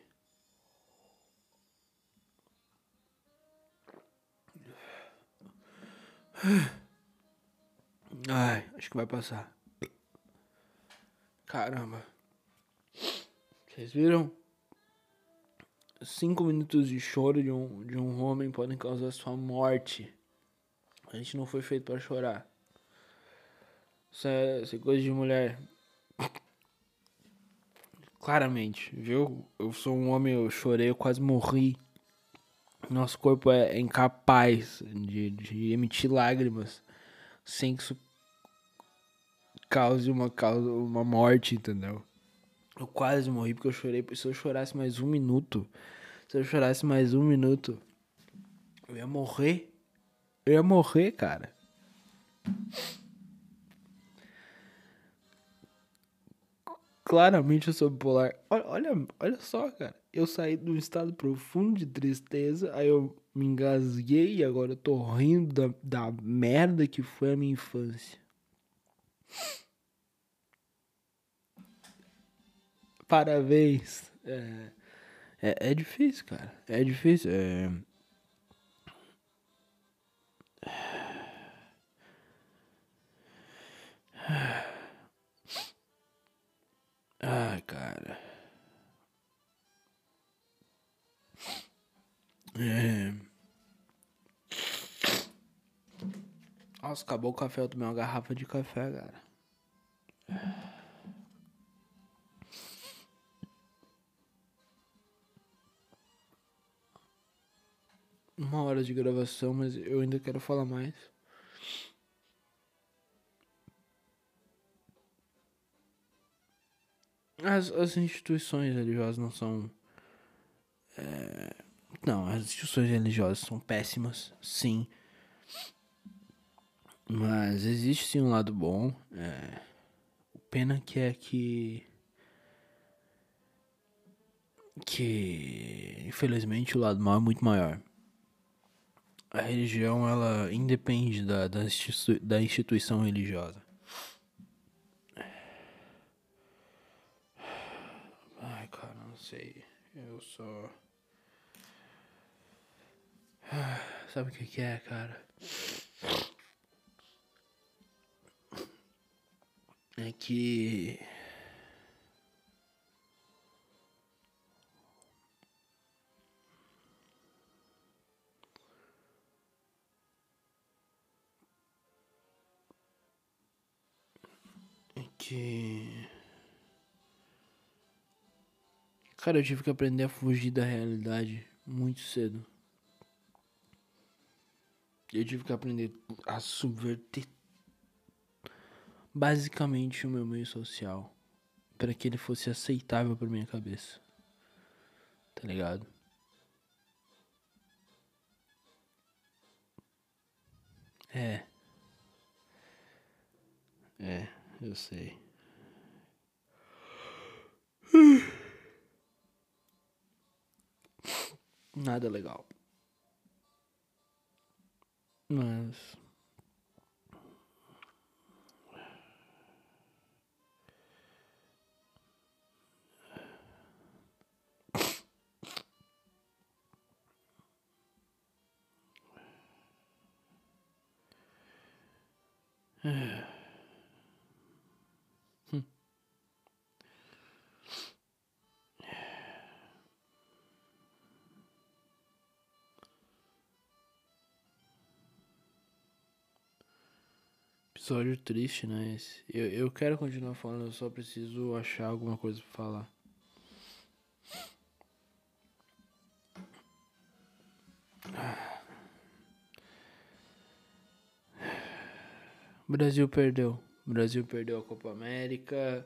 Ai, acho que vai passar. Caramba. Vocês viram? Cinco minutos de choro de um, de um homem podem causar sua morte. A gente não foi feito para chorar. Isso é, isso é coisa de mulher. Claramente, viu? Eu sou um homem, eu chorei, eu quase morri. Nosso corpo é incapaz de, de emitir lágrimas sem que isso cause uma, causa, uma morte, entendeu? Eu quase morri porque eu chorei. Se eu chorasse mais um minuto, se eu chorasse mais um minuto, eu ia morrer. Eu ia morrer, cara. Claramente eu sou bipolar. Olha, olha, olha só, cara. Eu saí de um estado profundo de tristeza, aí eu me engasguei e agora eu tô rindo da, da merda que foi a minha infância. Parabéns. É, é, é difícil, cara. É difícil. É... Ai, cara. É. Nossa, acabou o café. Eu tomei uma garrafa de café, cara. Uma hora de gravação, mas eu ainda quero falar mais. As, as instituições religiosas não são. É, não, as instituições religiosas são péssimas, sim. Mas existe sim um lado bom. É, o pena que é que. Que infelizmente o lado mal é muito maior. A religião ela independe da, da, institui da instituição religiosa. Ai, cara, não sei. Eu só. Sabe o que, que é, cara? É que. Cara, eu tive que aprender a fugir da realidade muito cedo. Eu tive que aprender a subverter basicamente o meu meio social para que ele fosse aceitável para minha cabeça. Tá ligado? É. É, eu sei. Nada legal. Mas. Episódio triste, né? Esse. Eu, eu quero continuar falando, eu só preciso achar alguma coisa pra falar. Brasil perdeu. Brasil perdeu a Copa América.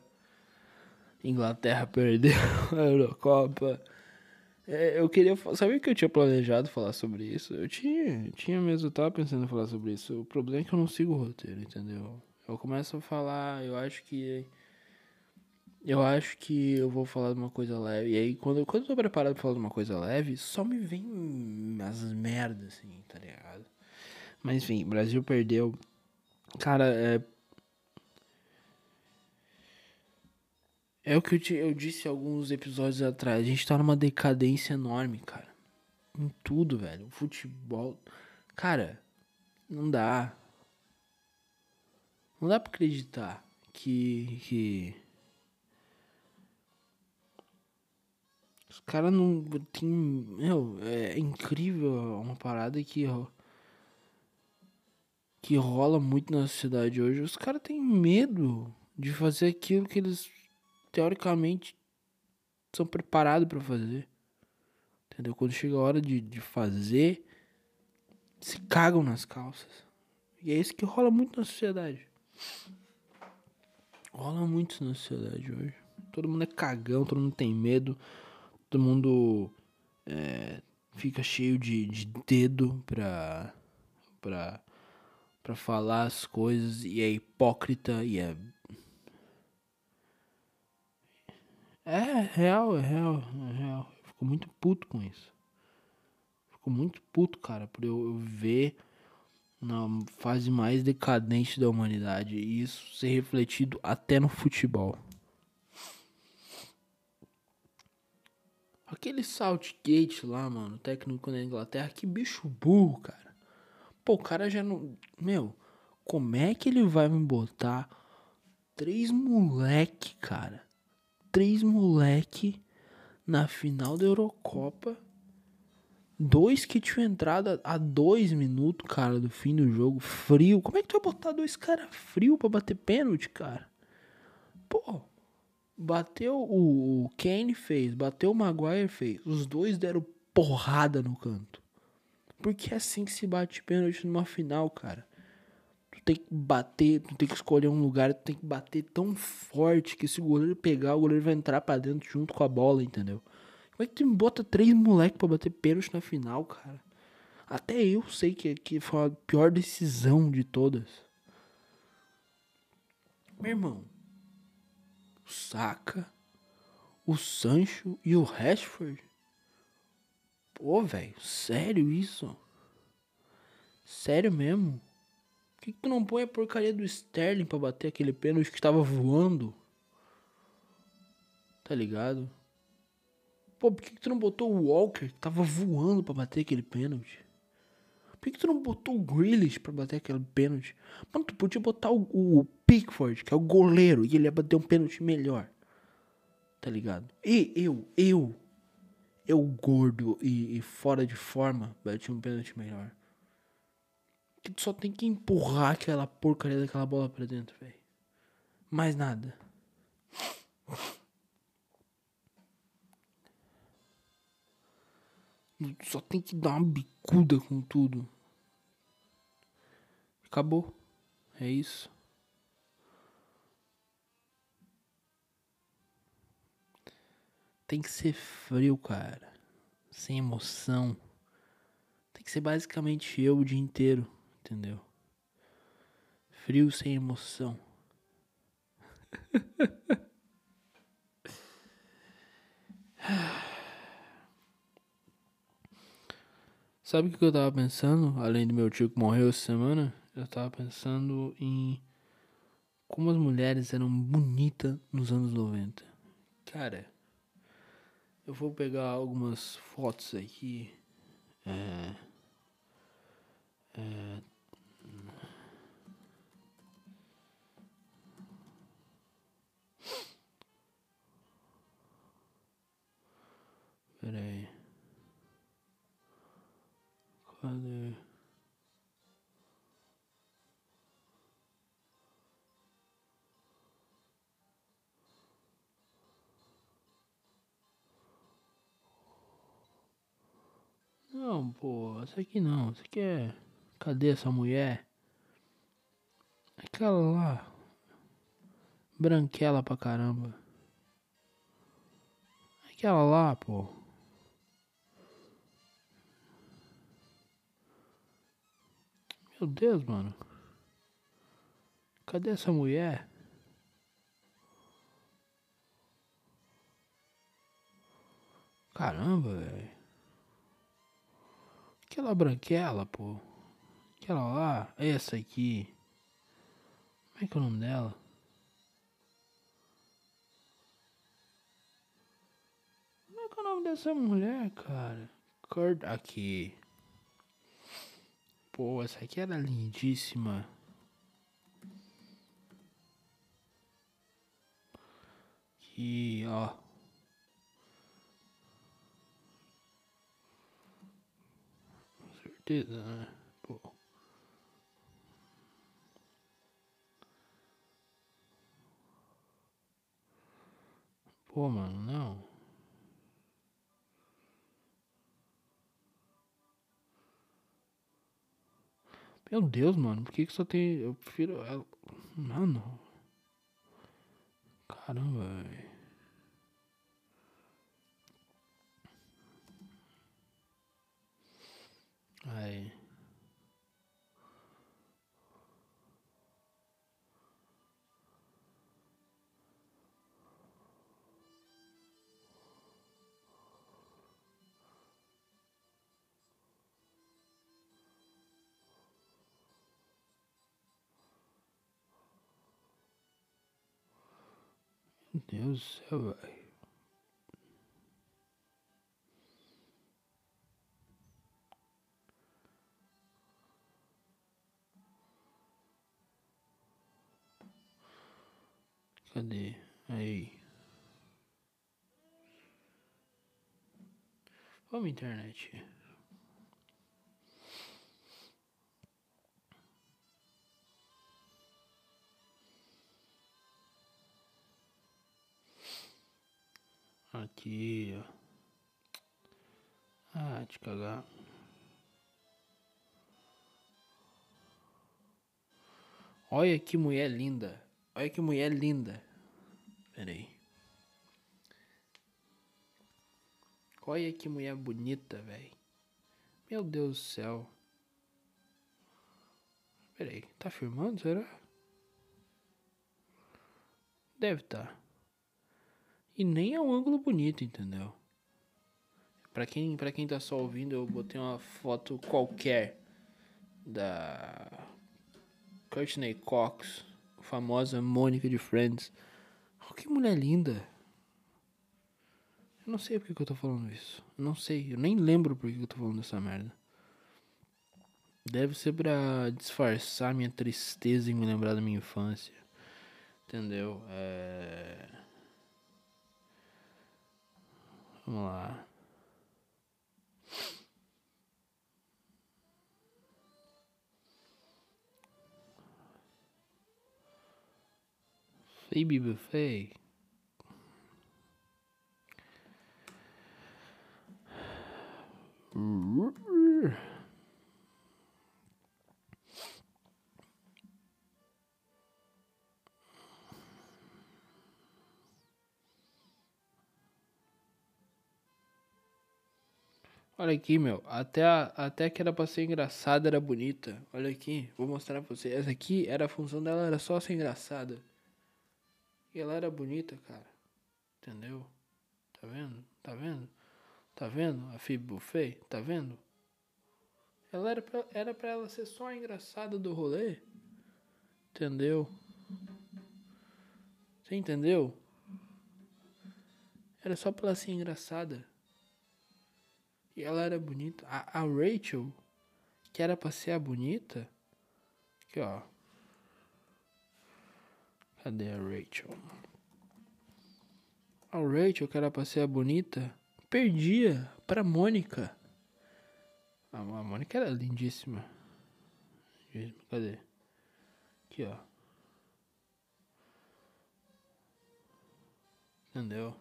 Inglaterra perdeu a Eurocopa. É, eu queria. Sabe que eu tinha planejado falar sobre isso? Eu tinha, tinha mesmo, tava pensando em falar sobre isso. O problema é que eu não sigo o roteiro, entendeu? Eu começo a falar, eu acho que. Eu acho que eu vou falar de uma coisa leve. E aí, quando, quando eu tô preparado pra falar de uma coisa leve, só me vem as merdas, assim, tá ligado? Mas enfim, Brasil perdeu. Cara, é É o que eu, te, eu disse alguns episódios atrás. A gente tá numa decadência enorme, cara. Em tudo, velho. O futebol. Cara, não dá. Não dá pra acreditar que. que... Os caras não. Tem. Meu, é incrível uma parada que. Que rola muito na sociedade hoje. Os caras têm medo de fazer aquilo que eles teoricamente são preparados para fazer. Entendeu? Quando chega a hora de, de fazer, se cagam nas calças. E é isso que rola muito na sociedade. Rola muito na sociedade hoje. Todo mundo é cagão, todo mundo tem medo, todo mundo é, fica cheio de, de dedo pra, pra, pra falar as coisas e é hipócrita e é É, real, é real, é real. Eu fico muito puto com isso. Fico muito puto, cara, por eu, eu ver na fase mais decadente da humanidade e isso ser refletido até no futebol. Aquele Saltgate lá, mano, técnico da Inglaterra, que bicho burro, cara. Pô, o cara já não. Meu, como é que ele vai me botar três moleque, cara? Três moleque na final da Eurocopa. Dois que tinham entrado a dois minutos, cara, do fim do jogo. Frio. Como é que tu vai botar dois caras frio pra bater pênalti, cara? Pô, bateu o, o Kane fez, bateu o Maguire fez. Os dois deram porrada no canto. porque é assim que se bate pênalti numa final, cara. Tem que bater, tu tem que escolher um lugar, tu tem que bater tão forte que se o goleiro pegar, o goleiro vai entrar pra dentro junto com a bola, entendeu? Como é que tu bota três moleques pra bater pênalti na final, cara? Até eu sei que, que foi a pior decisão de todas. Meu irmão, o Saka, o Sancho e o Rashford. Pô, velho, sério isso? Sério mesmo? Que, que tu não põe a porcaria do Sterling pra bater aquele pênalti que tava voando? Tá ligado? Pô, por que, que tu não botou o Walker que tava voando pra bater aquele pênalti? Por que, que tu não botou o Grealish pra bater aquele pênalti? Mano, tu podia botar o, o Pickford, que é o goleiro, e ele ia bater um pênalti melhor. Tá ligado? E eu, eu, eu gordo e, e fora de forma, bati um pênalti melhor. Que tu só tem que empurrar aquela porcaria daquela bola pra dentro, velho. Mais nada. Só tem que dar uma bicuda com tudo. Acabou. É isso. Tem que ser frio, cara. Sem emoção. Tem que ser basicamente eu o dia inteiro, entendeu? Frio sem emoção. Sabe o que eu tava pensando? Além do meu tio que morreu essa semana, eu tava pensando em como as mulheres eram bonitas nos anos 90. Cara, eu vou pegar algumas fotos aqui. É, é, Pera aí. Cadê? Não, pô, essa aqui não. Essa aqui é. Cadê essa mulher? Aquela lá. Branquela pra caramba. Aquela lá, pô. Meu Deus, mano. Cadê essa mulher? Caramba, velho. Aquela branquela, pô. Aquela lá. Essa aqui. Como é que é o nome dela? Como é que é o nome dessa mulher, cara? Kurt aqui. Pô, essa aqui era lindíssima. Aqui, ó. Certeza, né? Pô. Pô, mano, não. Meu Deus, mano, por que que só tem. Eu prefiro. Mano. Caramba, velho. Aí. Meu Deus velho. Cadê? Aí. Vamos internet. Aqui, ó. Ah, te cagar. Olha que mulher linda. Olha que mulher linda. Pera aí. Olha que mulher bonita, velho. Meu Deus do céu. Pera aí, tá filmando, será? Deve estar. Tá. E nem é um ângulo bonito, entendeu? Pra quem, pra quem tá só ouvindo, eu botei uma foto qualquer da Courtney Cox, famosa Mônica de Friends. Oh, que mulher linda. Eu não sei por que eu tô falando isso. Eu não sei. Eu nem lembro por que eu tô falando dessa merda. Deve ser pra disfarçar minha tristeza em me lembrar da minha infância. Entendeu? É... Vamos lá. Phoebe Buffet. Olha aqui, meu. Até, a, até que era pra ser engraçada, era bonita. Olha aqui, vou mostrar pra você. Essa aqui era a função dela, era só ser engraçada. E ela era bonita, cara. Entendeu? Tá vendo? Tá vendo? Tá vendo? A Phoebe Buffet? Tá vendo? Ela era pra, era pra ela ser só a engraçada do rolê. Entendeu? Você entendeu? Era só pra ela ser engraçada. E ela era bonita. A, a Rachel, que era pra ser a bonita. Aqui, ó. Cadê a Rachel? A Rachel, que era pra ser a bonita, perdia pra Mônica. A, a Mônica era lindíssima. Cadê? Aqui, ó. Entendeu?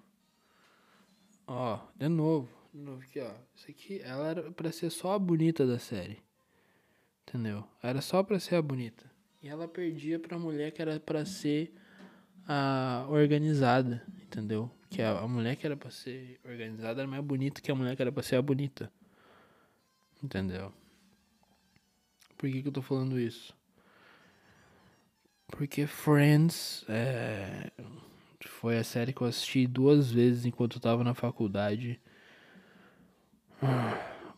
Ó, de novo. Novo aqui, ó. Isso aqui, ela era pra ser só a bonita da série. Entendeu? Era só pra ser a bonita. E ela perdia pra mulher que era pra ser a organizada, entendeu? Que a, a mulher que era pra ser organizada era mais bonita que a mulher que era pra ser a bonita. Entendeu? Por que, que eu tô falando isso? Porque Friends é, foi a série que eu assisti duas vezes enquanto eu tava na faculdade.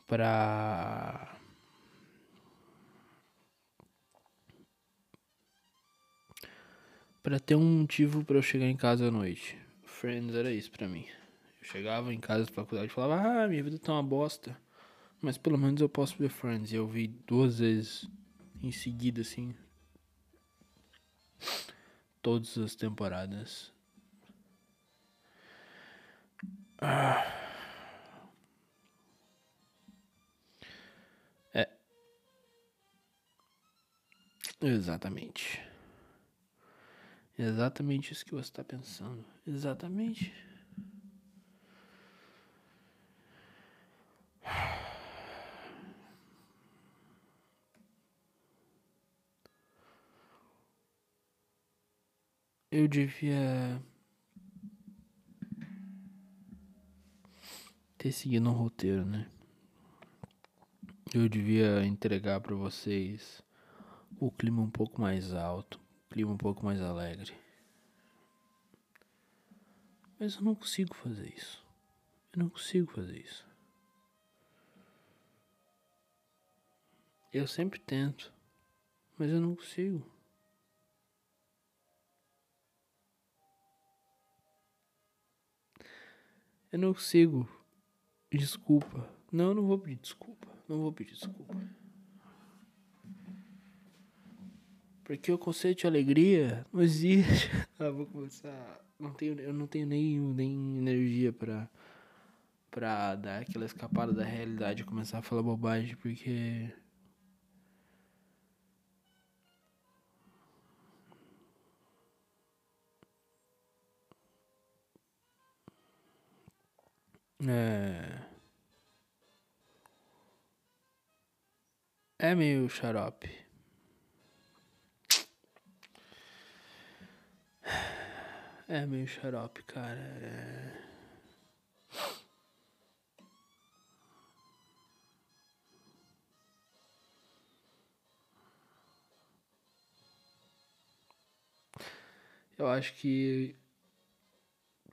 Pra para ter um motivo para eu chegar em casa à noite. Friends era isso para mim. Eu chegava em casa da faculdade e falava: "Ah, minha vida tá uma bosta". Mas pelo menos eu posso ver Friends. E eu vi duas vezes em seguida assim. Todas as temporadas. Ah. Exatamente. Exatamente isso que você está pensando. Exatamente. Eu devia ter seguido um roteiro, né? Eu devia entregar para vocês o clima um pouco mais alto, clima um pouco mais alegre. Mas eu não consigo fazer isso. Eu não consigo fazer isso. Eu sempre tento, mas eu não consigo. Eu não consigo. Desculpa. Não, eu não vou pedir desculpa. Não vou pedir desculpa. Porque o conceito de alegria não existe. ah, vou começar. Não tenho, eu não tenho nem, nem energia pra, pra dar aquela escapada da realidade e começar a falar bobagem, porque. É. É meio xarope. É meio xarope, cara. É... Eu acho que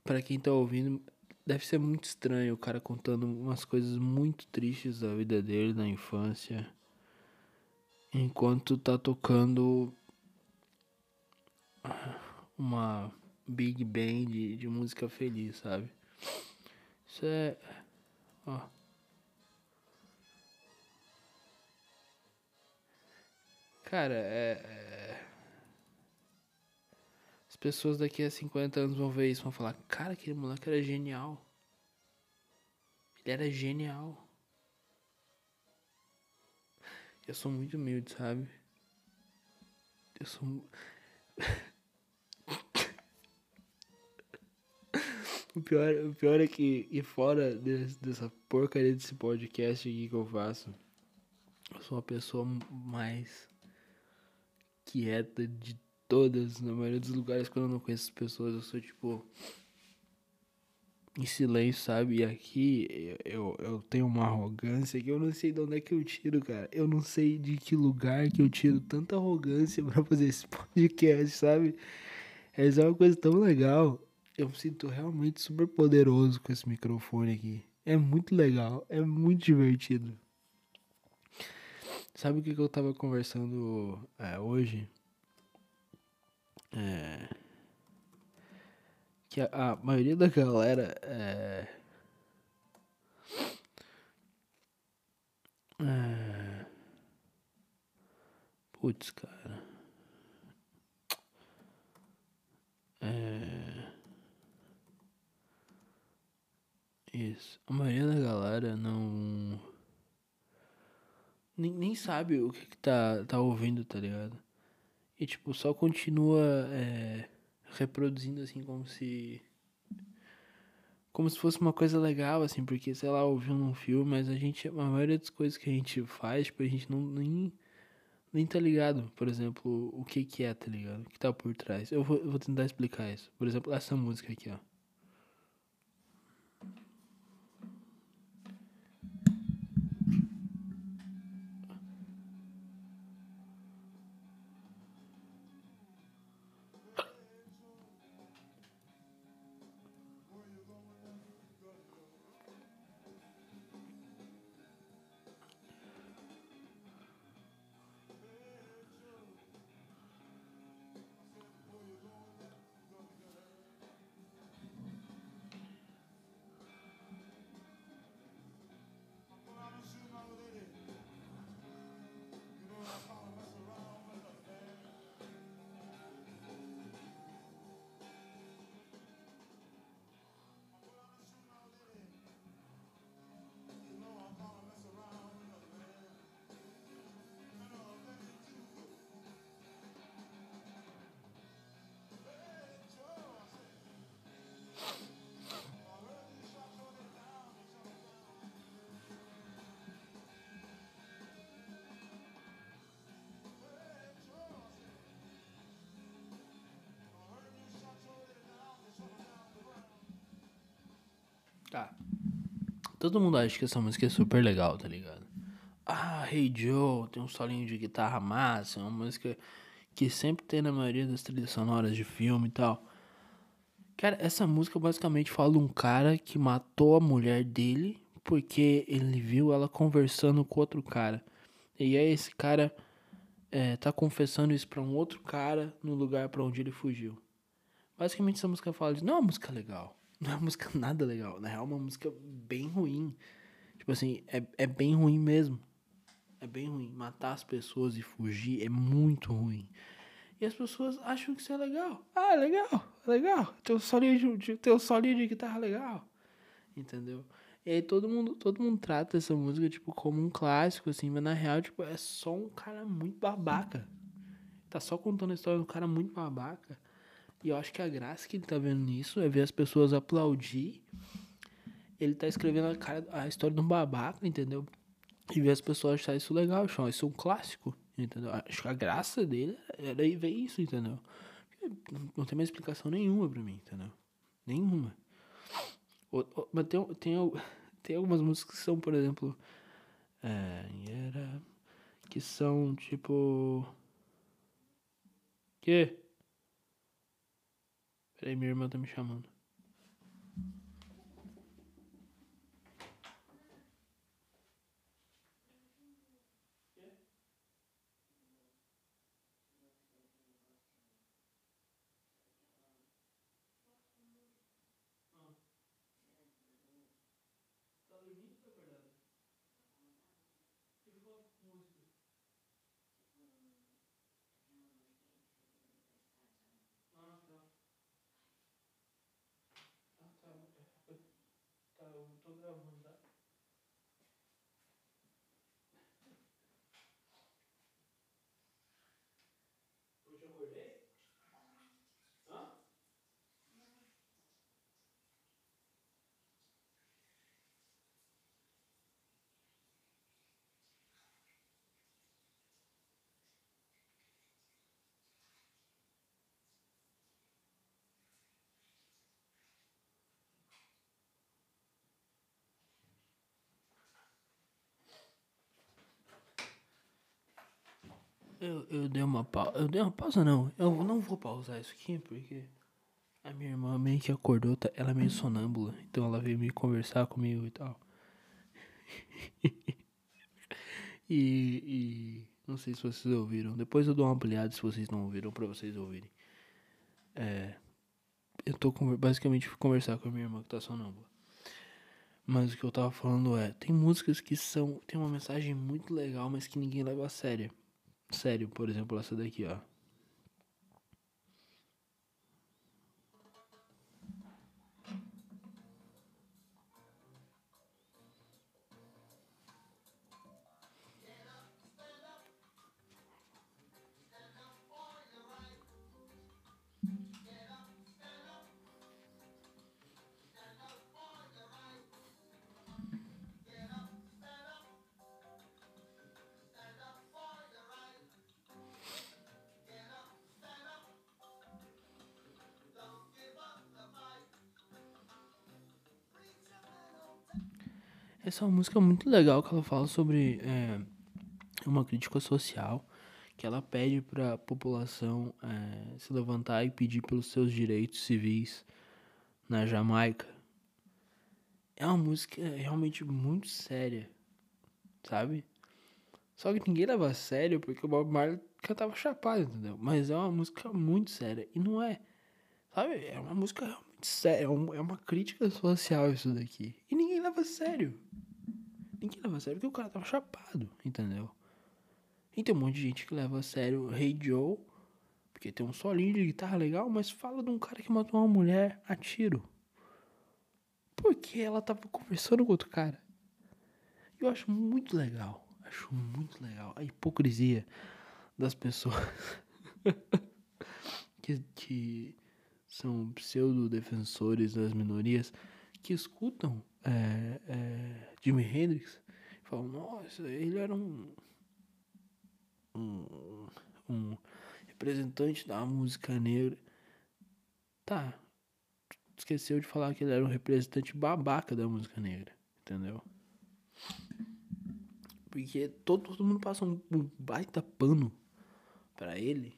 para quem tá ouvindo deve ser muito estranho o cara contando umas coisas muito tristes da vida dele na infância, enquanto tá tocando uma big band de, música feliz, sabe? Isso é, ó. Cara, é, é as pessoas daqui a 50 anos vão ver isso vão falar: Cara, aquele moleque era genial. Ele era genial. Eu sou muito humilde, sabe? Eu sou. o, pior, o pior é que, e fora dessa porcaria desse podcast aqui que eu faço, eu sou uma pessoa mais quieta de todas, na maioria dos lugares, quando eu não conheço as pessoas, eu sou tipo. Em silêncio, sabe? E aqui eu, eu tenho uma arrogância que eu não sei de onde é que eu tiro, cara. Eu não sei de que lugar que eu tiro tanta arrogância para fazer esse podcast, sabe? Essa é uma coisa tão legal. Eu me sinto realmente super poderoso com esse microfone aqui. É muito legal, é muito divertido. Sabe o que, que eu tava conversando é, hoje? É, que a, a, maioria da galera é, é, putz, cara. É, isso. A maioria da galera não. Nem, nem sabe o que, que tá, tá ouvindo, tá ligado? E tipo, só continua é, reproduzindo assim como se. Como se fosse uma coisa legal, assim, porque, sei lá, ouviu num filme, mas a gente. A maioria das coisas que a gente faz, tipo, a gente não nem, nem tá ligado, por exemplo, o que que é, tá ligado? O que tá por trás. Eu vou, eu vou tentar explicar isso. Por exemplo, essa música aqui, ó. Todo mundo acha que essa música é super legal, tá ligado? Ah, Hey Joe, tem um solinho de guitarra massa, é uma música que sempre tem na maioria das trilhas sonoras de filme e tal. Cara, essa música basicamente fala um cara que matou a mulher dele porque ele viu ela conversando com outro cara. E aí esse cara é, tá confessando isso pra um outro cara no lugar para onde ele fugiu. Basicamente essa música fala de não é uma música legal. Não é uma música nada legal. Na real, é uma música bem ruim. Tipo assim, é, é bem ruim mesmo. É bem ruim. Matar as pessoas e fugir é muito ruim. E as pessoas acham que isso é legal. Ah, é legal, é legal. Teu solinho de, solinho de guitarra legal. Entendeu? E aí todo mundo, todo mundo trata essa música, tipo, como um clássico, assim, mas na real, tipo, é só um cara muito babaca. Tá só contando a história de um cara muito babaca. E eu acho que a graça que ele tá vendo nisso é ver as pessoas aplaudir. Ele tá escrevendo a, cara, a história de um babaca, entendeu? E ver as pessoas achar isso legal, achar isso um clássico, entendeu? Acho que a graça dele era ver isso, entendeu? não, tem mais explicação nenhuma pra mim, entendeu? Nenhuma. Mas tem, tem, tem algumas músicas que são, por exemplo. É, que são tipo. Que? Peraí, minha irmã tá me chamando. фотограф Eu, eu dei uma pausa. Eu dei uma pausa, não. Eu não vou pausar isso aqui porque a minha irmã meio que acordou. Tá, ela é meio sonâmbula. Então ela veio me conversar comigo e tal. e, e. Não sei se vocês ouviram. Depois eu dou uma ampliada se vocês não ouviram, pra vocês ouvirem. É. Eu tô basicamente conversar com a minha irmã que tá sonâmbula. Mas o que eu tava falando é, tem músicas que são. Tem uma mensagem muito legal, mas que ninguém leva a sério. Sério, por exemplo, essa daqui, ó. Essa é música muito legal que ela fala sobre é, uma crítica social que ela pede para a população é, se levantar e pedir pelos seus direitos civis na Jamaica. É uma música realmente muito séria, sabe? Só que ninguém leva a sério porque o Bob Marley cantava chapado, entendeu? Mas é uma música muito séria e não é, sabe? É uma música séria, é, é uma crítica social isso daqui e ninguém leva a sério. Ninguém leva a sério porque o cara tava chapado, entendeu? E tem um monte de gente que leva a sério Hey Joe, porque tem um solinho de guitarra legal, mas fala de um cara que matou uma mulher a tiro. Porque ela tava conversando com outro cara. Eu acho muito legal. Acho muito legal a hipocrisia das pessoas que, que são pseudo-defensores das minorias que escutam é, é, Jimi Hendrix falam, nossa, ele era um, um, um representante da música negra. Tá, esqueceu de falar que ele era um representante babaca da música negra, entendeu? Porque todo, todo mundo passa um, um baita pano pra ele.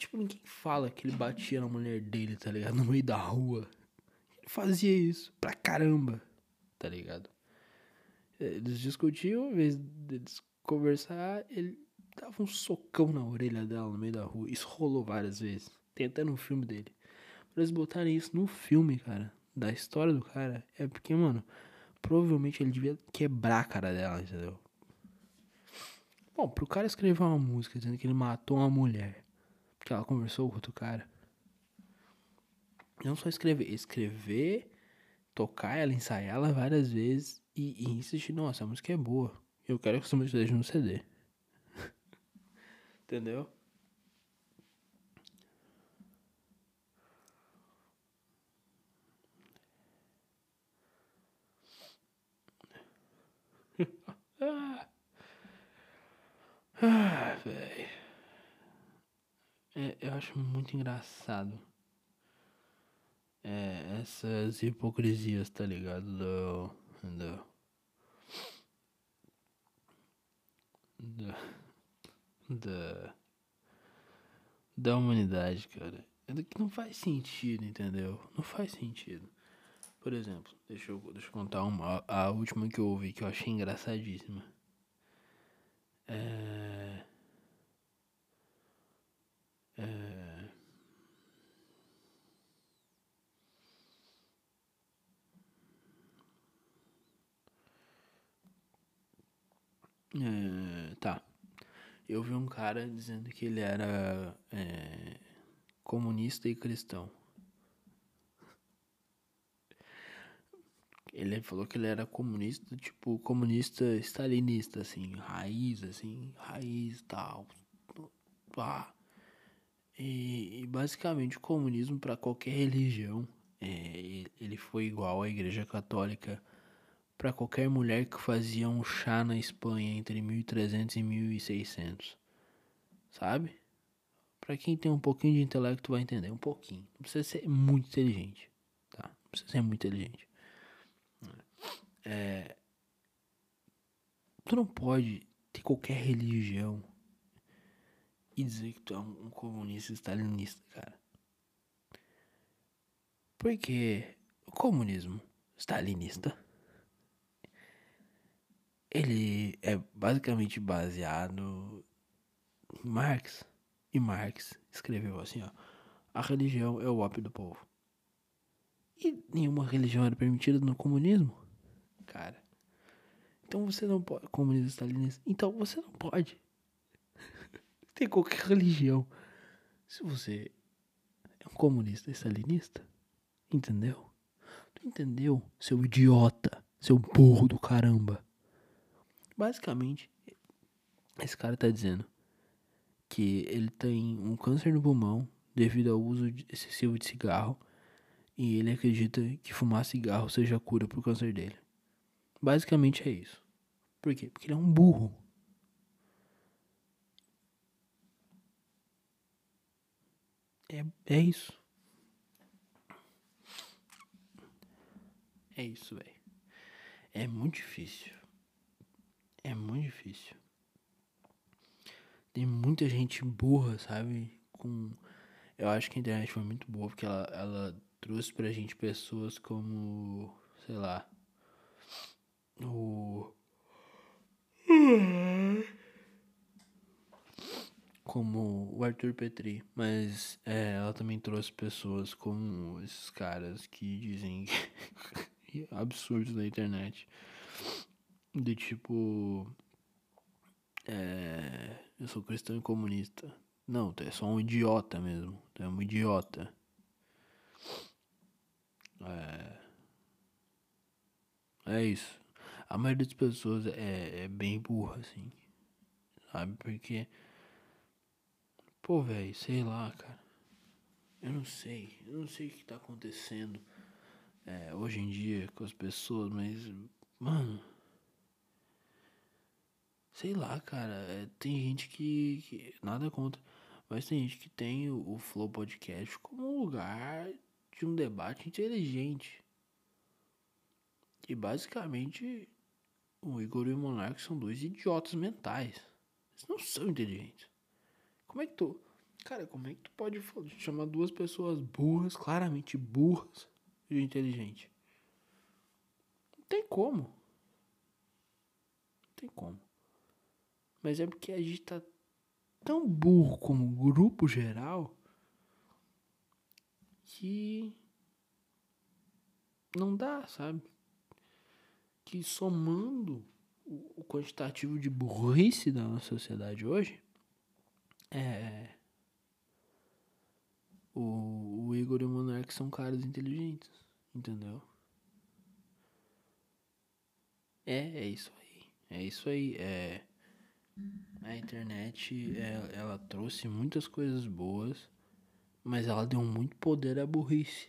Tipo, ninguém fala que ele batia na mulher dele, tá ligado? No meio da rua fazia isso pra caramba, tá ligado? Eles discutiam, em vez deles conversar, ele dava um socão na orelha dela no meio da rua. Isso rolou várias vezes. Tem até no filme dele. Pra eles botarem isso no filme, cara, da história do cara, é porque, mano, provavelmente ele devia quebrar a cara dela, entendeu? Bom, pro cara escrever uma música dizendo que ele matou uma mulher porque ela conversou com outro cara. Não só escrever, escrever, tocar ela, ensaiar ela várias vezes e, e insistir, nossa, a música é boa. Eu quero que essa música esteja no CD. Entendeu? ah, ah velho. É, eu acho muito engraçado. É, essas hipocrisias, tá ligado? Do. Do. Da. Da. Da humanidade, cara. É que não faz sentido, entendeu? Não faz sentido. Por exemplo, deixa eu, deixa eu contar uma. A última que eu ouvi que eu achei engraçadíssima. É. É. É, tá. Eu vi um cara dizendo que ele era é, comunista e cristão. Ele falou que ele era comunista, tipo, comunista stalinista, assim, raiz, assim, raiz tal. E, e basicamente o comunismo para qualquer religião, é, ele foi igual à Igreja Católica para qualquer mulher que fazia um chá na Espanha entre 1300 e 1600. Sabe? Para quem tem um pouquinho de intelecto vai entender, um pouquinho. Não precisa ser muito inteligente, tá? Não precisa ser muito inteligente. É, tu não pode ter qualquer religião e dizer que tu é um, comunista stalinista, cara. Porque o comunismo stalinista ele é basicamente baseado em Marx. E Marx escreveu assim, ó: A religião é o ópio do povo. E nenhuma religião era permitida no comunismo cara. Então você não pode. Comunista stalinista. Então você não pode. Tem qualquer religião. Se você é um comunista stalinista, entendeu? Tu entendeu, seu idiota, seu burro do caramba? Basicamente, esse cara tá dizendo que ele tem um câncer no pulmão devido ao uso excessivo de cigarro e ele acredita que fumar cigarro seja a cura pro câncer dele. Basicamente é isso. Por quê? Porque ele é um burro. É, é isso. É isso, velho. É muito difícil. É muito difícil. Tem muita gente burra, sabe? Com. Eu acho que a internet foi muito boa porque ela, ela trouxe pra gente pessoas como. Sei lá o como o Arthur Petri, mas é, ela também trouxe pessoas como esses caras que dizem absurdos na internet, de tipo, é, eu sou cristão e comunista. Não, tu é só um idiota mesmo, tu é um idiota. É, é isso a maioria das pessoas é, é bem burra, assim. Sabe? Porque. Pô, velho, sei lá, cara. Eu não sei. Eu não sei o que tá acontecendo é, hoje em dia com as pessoas, mas. Mano. Sei lá, cara. É, tem gente que, que, Nada contra. Mas tem gente que tem o, o Flow Podcast como um lugar de um debate inteligente. E basicamente o Igor e o Monark são dois idiotas mentais. Eles não são inteligentes. Como é que tu. Cara, como é que tu pode chamar duas pessoas burras, claramente burras, de inteligente? Não tem como. Não tem como. Mas é porque a gente tá tão burro como grupo geral que não dá, sabe? que somando o quantitativo de burrice da nossa sociedade hoje, é. O, o Igor e o Monark são caras inteligentes, entendeu? É, é isso aí. É isso aí. É, a internet, é, ela trouxe muitas coisas boas, mas ela deu muito poder à burrice.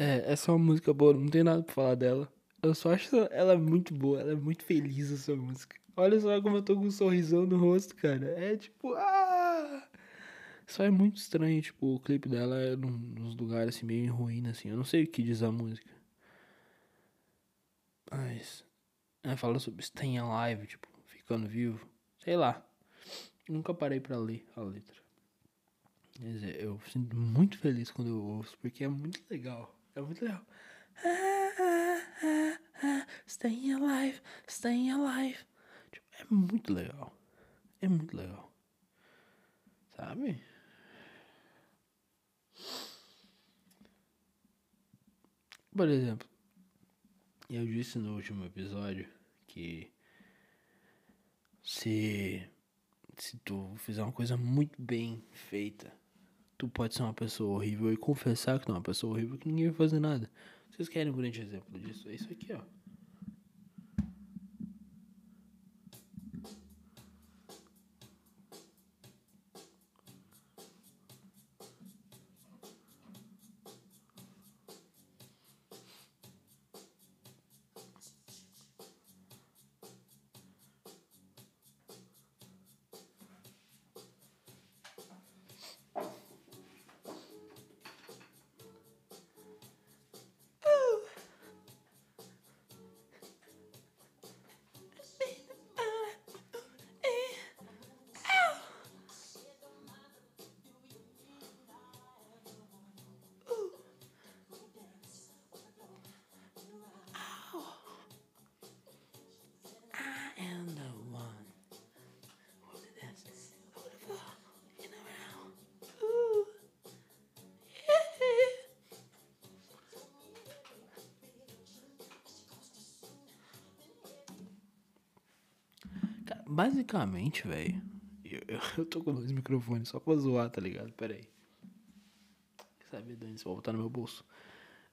É, essa é uma música boa, não tem nada pra falar dela. Eu só acho ela muito boa, ela é muito feliz essa música. Olha só como eu tô com um sorrisão no rosto, cara. É tipo, ah! Só é muito estranho, tipo, o clipe dela é num, nos lugares assim, meio ruim, assim. Eu não sei o que diz a música. Mas. Ela fala sobre staying alive, tipo, ficando vivo. Sei lá. Nunca parei para ler a letra. Mas é, eu sinto muito feliz quando eu ouço, porque é muito legal. É muito legal. Staying alive, staying alive. Tipo, é muito legal. É muito legal. Sabe? Por exemplo, eu disse no último episódio que se se tu fizer uma coisa muito bem feita, tu pode ser uma pessoa horrível e confessar que tu é uma pessoa horrível que ninguém vai fazer nada. Vocês querem um grande exemplo disso? É isso aqui, ó. Basicamente, velho. Eu, eu, tô com dois microfones só pra zoar, tá ligado? Pera aí. Sabe, Dani, vou botar no meu bolso.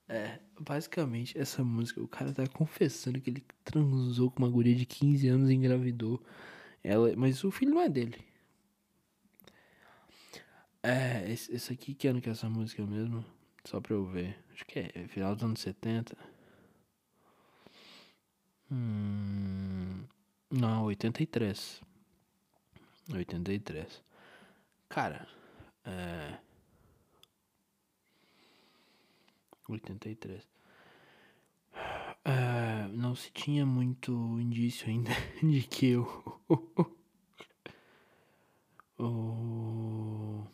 É, basicamente, essa música, o cara tá confessando que ele transou com uma guria de 15 anos e engravidou ela, mas o filho não é dele. É, esse, esse aqui, que ano que é essa música mesmo? Só pra eu ver. Acho que é final dos anos 70. Hum. Não, 83. 83. Cara, é. 83. É, não se tinha muito indício ainda de que o. o.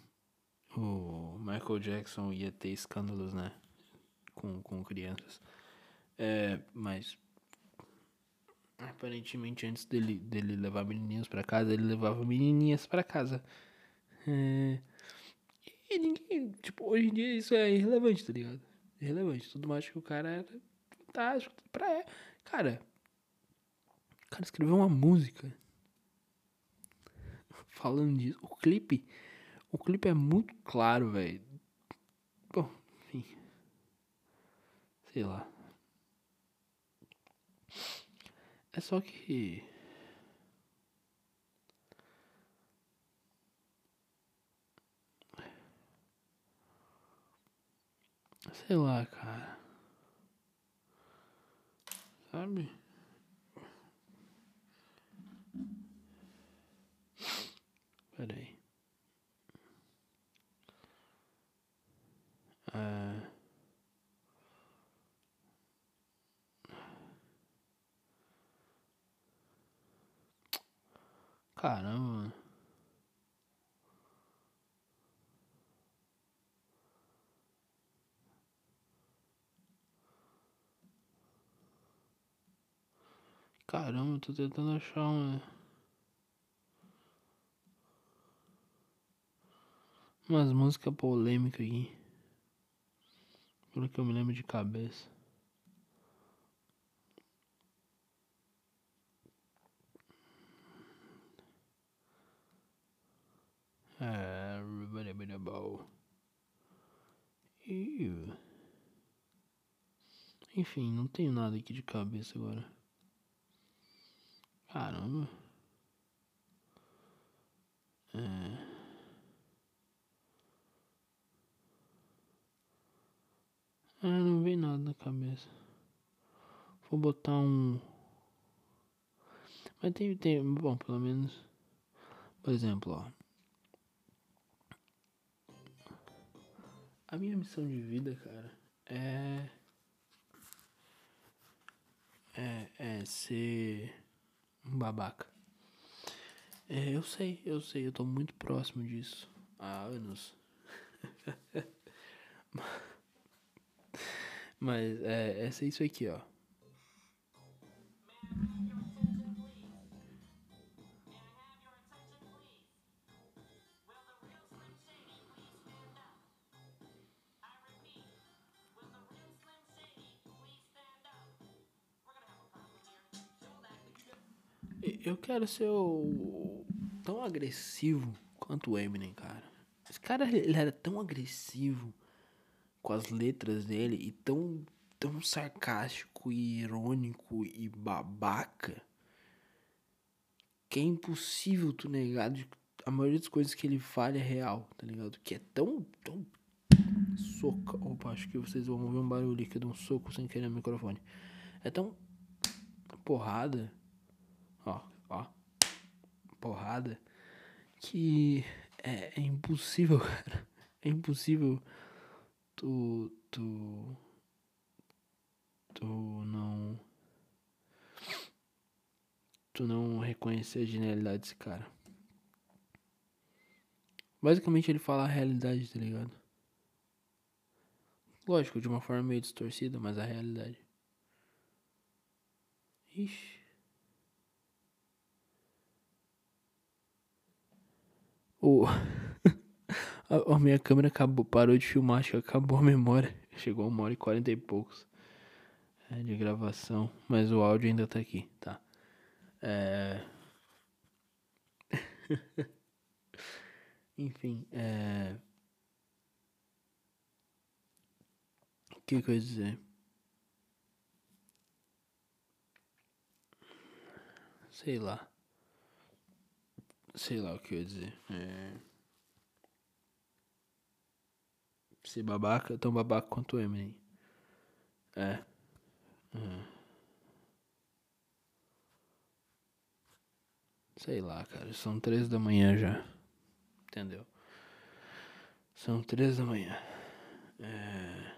O Michael Jackson ia ter escândalos, né? Com, com crianças. É, mas Aparentemente, antes dele, dele levar menininhos para casa, ele levava menininhas para casa. É... E ninguém, tipo, hoje em dia isso é irrelevante, tá ligado? Irrelevante. Tudo mais que o cara era fantástico. Pra... Cara, o cara escreveu uma música falando disso. O clipe, o clipe é muito claro, velho. Bom, enfim. Sei lá. É só que. Sei lá, cara. Sabe? Peraí. É. Caramba. Caramba, tô tentando achar uma. Umas músicas polêmicas aqui. Pelo que eu me lembro de cabeça. Enfim, não tenho nada aqui de cabeça agora. Caramba. É. Ah, não vem nada na cabeça. Vou botar um. Mas tem, tem. Bom, pelo menos. Por exemplo, ó. A minha missão de vida, cara, é. É, é ser um babaca. É, eu sei, eu sei, eu tô muito próximo disso há anos. Mas é, é isso aqui, ó. Eu quero ser o... tão agressivo quanto o Eminem, cara. Esse cara, ele era tão agressivo com as letras dele e tão, tão sarcástico e irônico e babaca que é impossível tu negar de a maioria das coisas que ele fala é real, tá ligado? Que é tão, tão soca. Opa, acho que vocês vão ouvir um barulho aqui de um soco sem querer no microfone. É tão porrada, porrada, que é, é impossível, cara. É impossível tu, tu, tu não, tu não reconhecer a genialidade desse cara. Basicamente ele fala a realidade, tá ligado? Lógico, de uma forma meio distorcida, mas a realidade. Ixi. O... a, a, minha câmera acabou, parou de filmar, acho que acabou a memória. Chegou a uma hora e quarenta e poucos é, de gravação, mas o áudio ainda tá aqui, tá? É... Enfim, é... O que, que eu ia dizer? Sei lá. Sei lá o que eu ia dizer. É... Ser babaca, tão babaca quanto o Eminem. É. Uhum. Sei lá, cara. São três da manhã já. Entendeu? São três da manhã. É...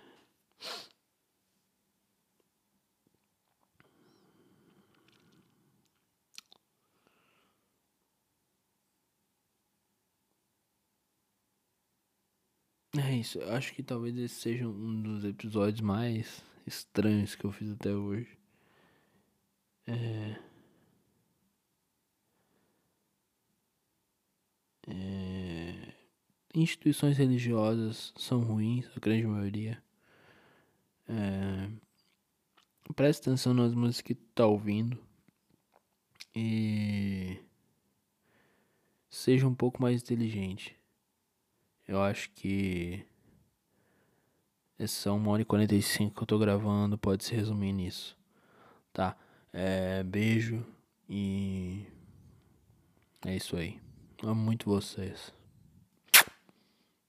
É isso, eu acho que talvez esse seja um dos episódios mais estranhos que eu fiz até hoje. É... É... Instituições religiosas são ruins, a grande maioria. É... Preste atenção nas músicas que tu tá ouvindo. E seja um pouco mais inteligente. Eu acho que essa 1 hora e 45 que eu tô gravando pode se resumir nisso. Tá? É, beijo e é isso aí. Amo muito vocês.